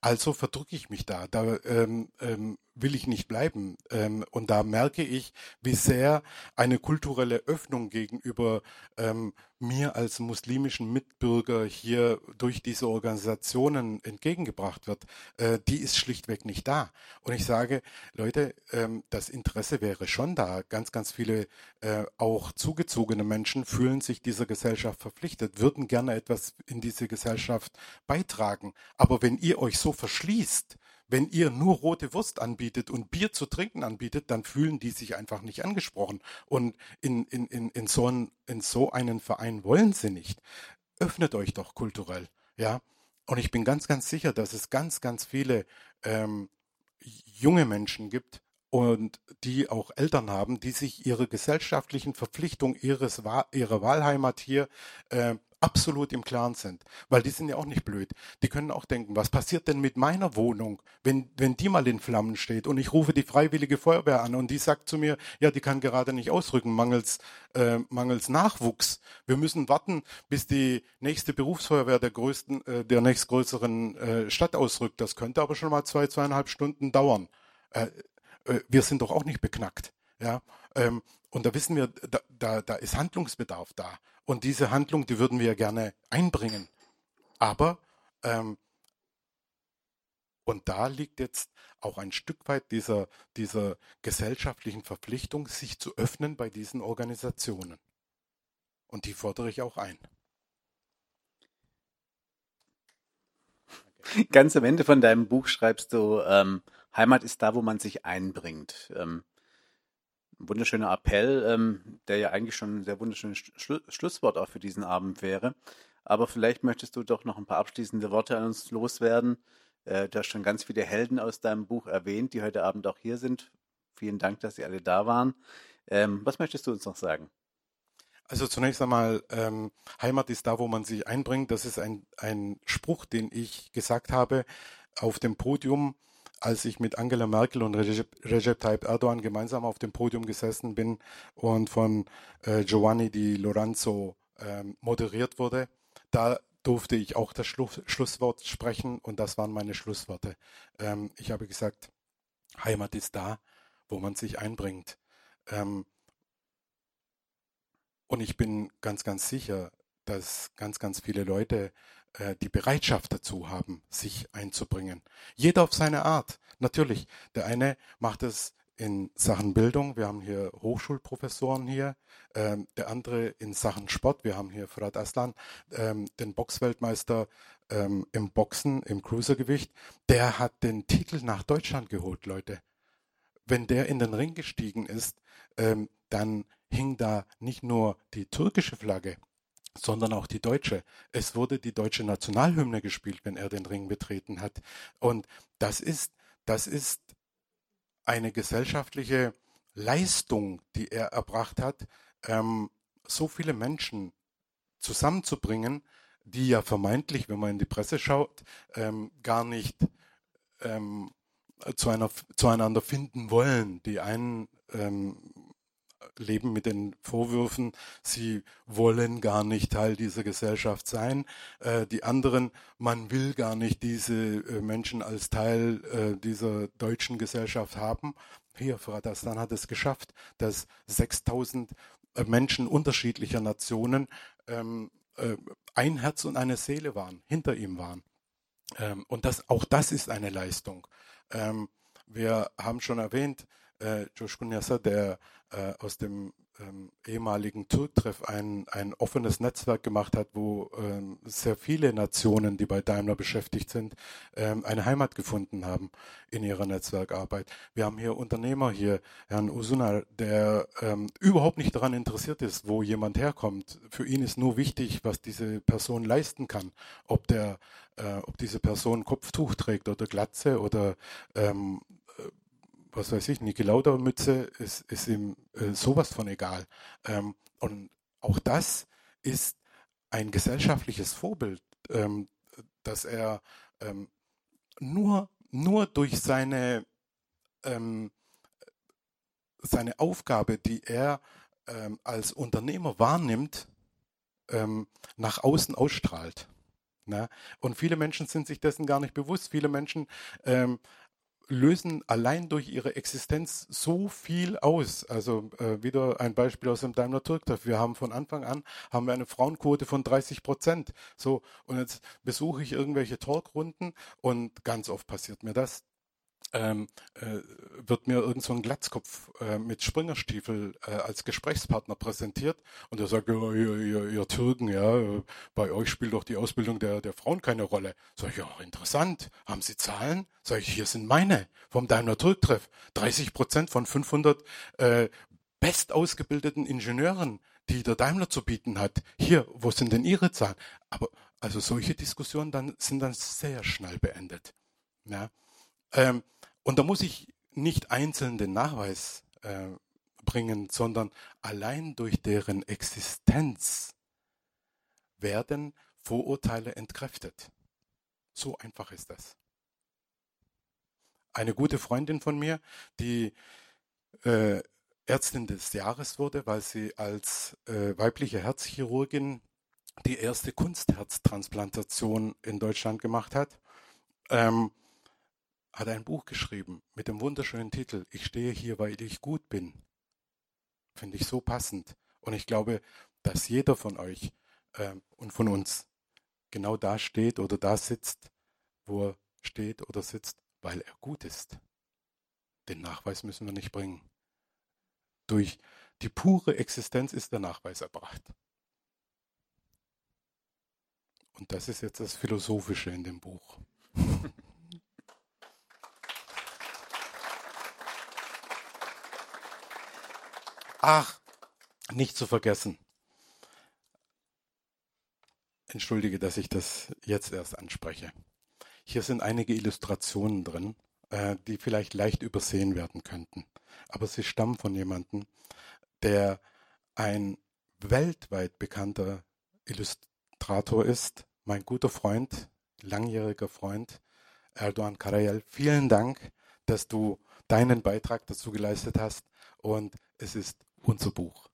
Also verdrücke ich mich da. Da ähm, ähm, will ich nicht bleiben. Ähm, und da merke ich, wie sehr eine kulturelle Öffnung gegenüber ähm, mir als muslimischen Mitbürger hier durch diese Organisationen entgegengebracht wird, äh, die ist schlichtweg nicht da. Und ich sage, Leute, ähm, das Interesse wäre schon da. Ganz, ganz viele äh, auch zugezogene Menschen fühlen sich dieser Gesellschaft verpflichtet, würden gerne etwas in diese Gesellschaft beitragen. Aber wenn ihr euch so verschließt, wenn ihr nur rote Wurst anbietet und Bier zu trinken anbietet, dann fühlen die sich einfach nicht angesprochen. Und in, in, in, in, so, ein, in so einen Verein wollen sie nicht. Öffnet euch doch kulturell, ja. Und ich bin ganz, ganz sicher, dass es ganz, ganz viele ähm, junge Menschen gibt, und die auch Eltern haben, die sich ihre gesellschaftlichen Verpflichtungen ihres, ihrer Wahlheimat hier äh, absolut im Klaren sind, weil die sind ja auch nicht blöd. Die können auch denken, was passiert denn mit meiner Wohnung, wenn, wenn die mal in Flammen steht und ich rufe die freiwillige Feuerwehr an und die sagt zu mir, ja, die kann gerade nicht ausrücken, mangels, äh, mangels Nachwuchs. Wir müssen warten, bis die nächste Berufsfeuerwehr der größten, äh, der nächstgrößeren äh, Stadt ausrückt. Das könnte aber schon mal zwei, zweieinhalb Stunden dauern. Äh, äh, wir sind doch auch nicht beknackt. Ja, ähm, und da wissen wir, da, da, da ist Handlungsbedarf da. Und diese Handlung, die würden wir gerne einbringen. Aber ähm, Und da liegt jetzt auch ein Stück weit dieser, dieser gesellschaftlichen Verpflichtung, sich zu öffnen bei diesen Organisationen. Und die fordere ich auch ein. Ganz am Ende von deinem Buch schreibst du, ähm, Heimat ist da, wo man sich einbringt. Ähm, wunderschöner Appell, ähm, der ja eigentlich schon ein sehr wunderschönes Schlu Schlusswort auch für diesen Abend wäre. Aber vielleicht möchtest du doch noch ein paar abschließende Worte an uns loswerden. Äh, du hast schon ganz viele Helden aus deinem Buch erwähnt, die heute Abend auch hier sind. Vielen Dank, dass Sie alle da waren. Ähm, was möchtest du uns noch sagen? Also zunächst einmal, ähm, Heimat ist da, wo man sich einbringt. Das ist ein, ein Spruch, den ich gesagt habe auf dem Podium, als ich mit Angela Merkel und Recep, Recep Tayyip Erdogan gemeinsam auf dem Podium gesessen bin und von äh, Giovanni Di Lorenzo ähm, moderiert wurde. Da durfte ich auch das Schlu Schlusswort sprechen und das waren meine Schlussworte. Ähm, ich habe gesagt, Heimat ist da, wo man sich einbringt. Ähm, und ich bin ganz, ganz sicher, dass ganz, ganz viele Leute die Bereitschaft dazu haben, sich einzubringen. Jeder auf seine Art. Natürlich, der eine macht es in Sachen Bildung. Wir haben hier Hochschulprofessoren hier. Ähm, der andere in Sachen Sport. Wir haben hier Fred Aslan, ähm, den Boxweltmeister ähm, im Boxen, im Cruisergewicht. Der hat den Titel nach Deutschland geholt, Leute. Wenn der in den Ring gestiegen ist, ähm, dann hing da nicht nur die türkische Flagge, sondern auch die deutsche. Es wurde die deutsche Nationalhymne gespielt, wenn er den Ring betreten hat. Und das ist, das ist eine gesellschaftliche Leistung, die er erbracht hat, ähm, so viele Menschen zusammenzubringen, die ja vermeintlich, wenn man in die Presse schaut, ähm, gar nicht ähm, zu einer, zueinander finden wollen. Die einen ähm, leben mit den Vorwürfen, sie wollen gar nicht Teil dieser Gesellschaft sein. Äh, die anderen, man will gar nicht diese äh, Menschen als Teil äh, dieser deutschen Gesellschaft haben. Hier, Fradastan hat es geschafft, dass 6000 äh, Menschen unterschiedlicher Nationen ähm, äh, ein Herz und eine Seele waren, hinter ihm waren. Ähm, und das, auch das ist eine Leistung. Ähm, wir haben schon erwähnt, äh, Coşkun Yasa, der äh, aus dem ähm, ehemaligen Turktreff ein, ein offenes Netzwerk gemacht hat, wo ähm, sehr viele Nationen, die bei Daimler beschäftigt sind, ähm, eine Heimat gefunden haben in ihrer Netzwerkarbeit. Wir haben hier Unternehmer hier, Herrn Usunar, der ähm, überhaupt nicht daran interessiert ist, wo jemand herkommt. Für ihn ist nur wichtig, was diese Person leisten kann. Ob der, äh, ob diese Person Kopftuch trägt oder Glatze oder ähm, was weiß ich, Niki Lauda-Mütze ist, ist ihm äh, sowas von egal. Ähm, und auch das ist ein gesellschaftliches Vorbild, ähm, dass er ähm, nur, nur durch seine, ähm, seine Aufgabe, die er ähm, als Unternehmer wahrnimmt, ähm, nach außen ausstrahlt. Ne? Und viele Menschen sind sich dessen gar nicht bewusst. Viele Menschen ähm, lösen allein durch ihre Existenz so viel aus. Also äh, wieder ein Beispiel aus dem Daimler Turktreff. Wir haben von Anfang an haben wir eine Frauenquote von 30 Prozent. So und jetzt besuche ich irgendwelche Talkrunden und ganz oft passiert mir das, ähm, äh, wird mir irgend so ein Glatzkopf äh, mit Springerstiefel äh, als Gesprächspartner präsentiert und er sagt, ja, ihr, ihr, ihr Türken, ja, bei euch spielt doch die Ausbildung der, der Frauen keine Rolle. Sag ich, ja, interessant. Haben Sie Zahlen? Sag ich, hier sind meine vom Daimler Türk-Treff. 30 Prozent von 500 äh, bestausgebildeten Ingenieuren, die der Daimler zu bieten hat. Hier, wo sind denn Ihre Zahlen? Aber also solche Diskussionen dann sind dann sehr schnell beendet. Ja. Ähm, und da muss ich nicht einzeln den Nachweis äh, bringen, sondern allein durch deren Existenz werden Vorurteile entkräftet. So einfach ist das. Eine gute Freundin von mir, die äh, Ärztin des Jahres wurde, weil sie als äh, weibliche Herzchirurgin die erste Kunstherztransplantation in Deutschland gemacht hat. Ähm, hat ein Buch geschrieben mit dem wunderschönen Titel Ich stehe hier, weil ich gut bin. Finde ich so passend. Und ich glaube, dass jeder von euch äh, und von uns genau da steht oder da sitzt, wo er steht oder sitzt, weil er gut ist. Den Nachweis müssen wir nicht bringen. Durch die pure Existenz ist der Nachweis erbracht. Und das ist jetzt das Philosophische in dem Buch. Ach, nicht zu vergessen. Entschuldige, dass ich das jetzt erst anspreche. Hier sind einige Illustrationen drin, äh, die vielleicht leicht übersehen werden könnten. Aber sie stammen von jemandem, der ein weltweit bekannter Illustrator ist, mein guter Freund, langjähriger Freund, Erdogan Karayel. Vielen Dank, dass du deinen Beitrag dazu geleistet hast und es ist unser Buch.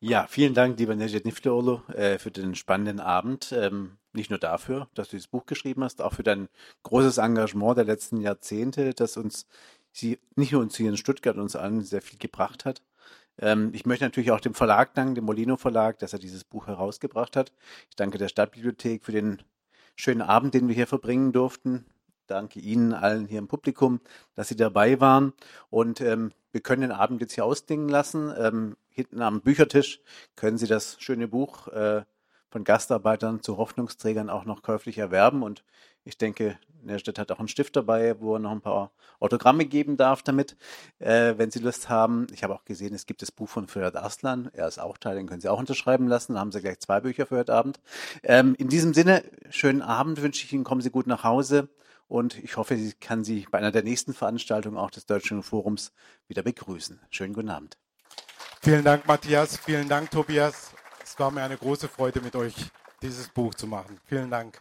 Ja, vielen Dank, lieber Necdet Nifteolo, äh, für den spannenden Abend. Ähm, nicht nur dafür, dass du dieses Buch geschrieben hast, auch für dein großes Engagement der letzten Jahrzehnte, das uns sie, nicht nur uns hier in Stuttgart, uns allen sehr viel gebracht hat. Ähm, ich möchte natürlich auch dem Verlag danken, dem Molino Verlag, dass er dieses Buch herausgebracht hat. Ich danke der Stadtbibliothek für den schönen Abend, den wir hier verbringen durften. Danke Ihnen allen hier im Publikum, dass Sie dabei waren. Und ähm, wir können den Abend jetzt hier ausdingen lassen. Ähm, hinten am Büchertisch können Sie das schöne Buch äh, von Gastarbeitern zu Hoffnungsträgern auch noch käuflich erwerben. Und ich denke, Nerstedt hat auch einen Stift dabei, wo er noch ein paar Autogramme geben darf damit, äh, wenn Sie Lust haben. Ich habe auch gesehen, es gibt das Buch von Fürth Arslan. Er ist auch Teil, den können Sie auch unterschreiben lassen. Da haben Sie gleich zwei Bücher für heute Abend. Ähm, in diesem Sinne, schönen Abend wünsche ich Ihnen. Kommen Sie gut nach Hause. Und ich hoffe, ich kann Sie bei einer der nächsten Veranstaltungen auch des Deutschen Forums wieder begrüßen. Schönen guten Abend. Vielen Dank, Matthias. Vielen Dank, Tobias. Es war mir eine große Freude, mit euch dieses Buch zu machen. Vielen Dank.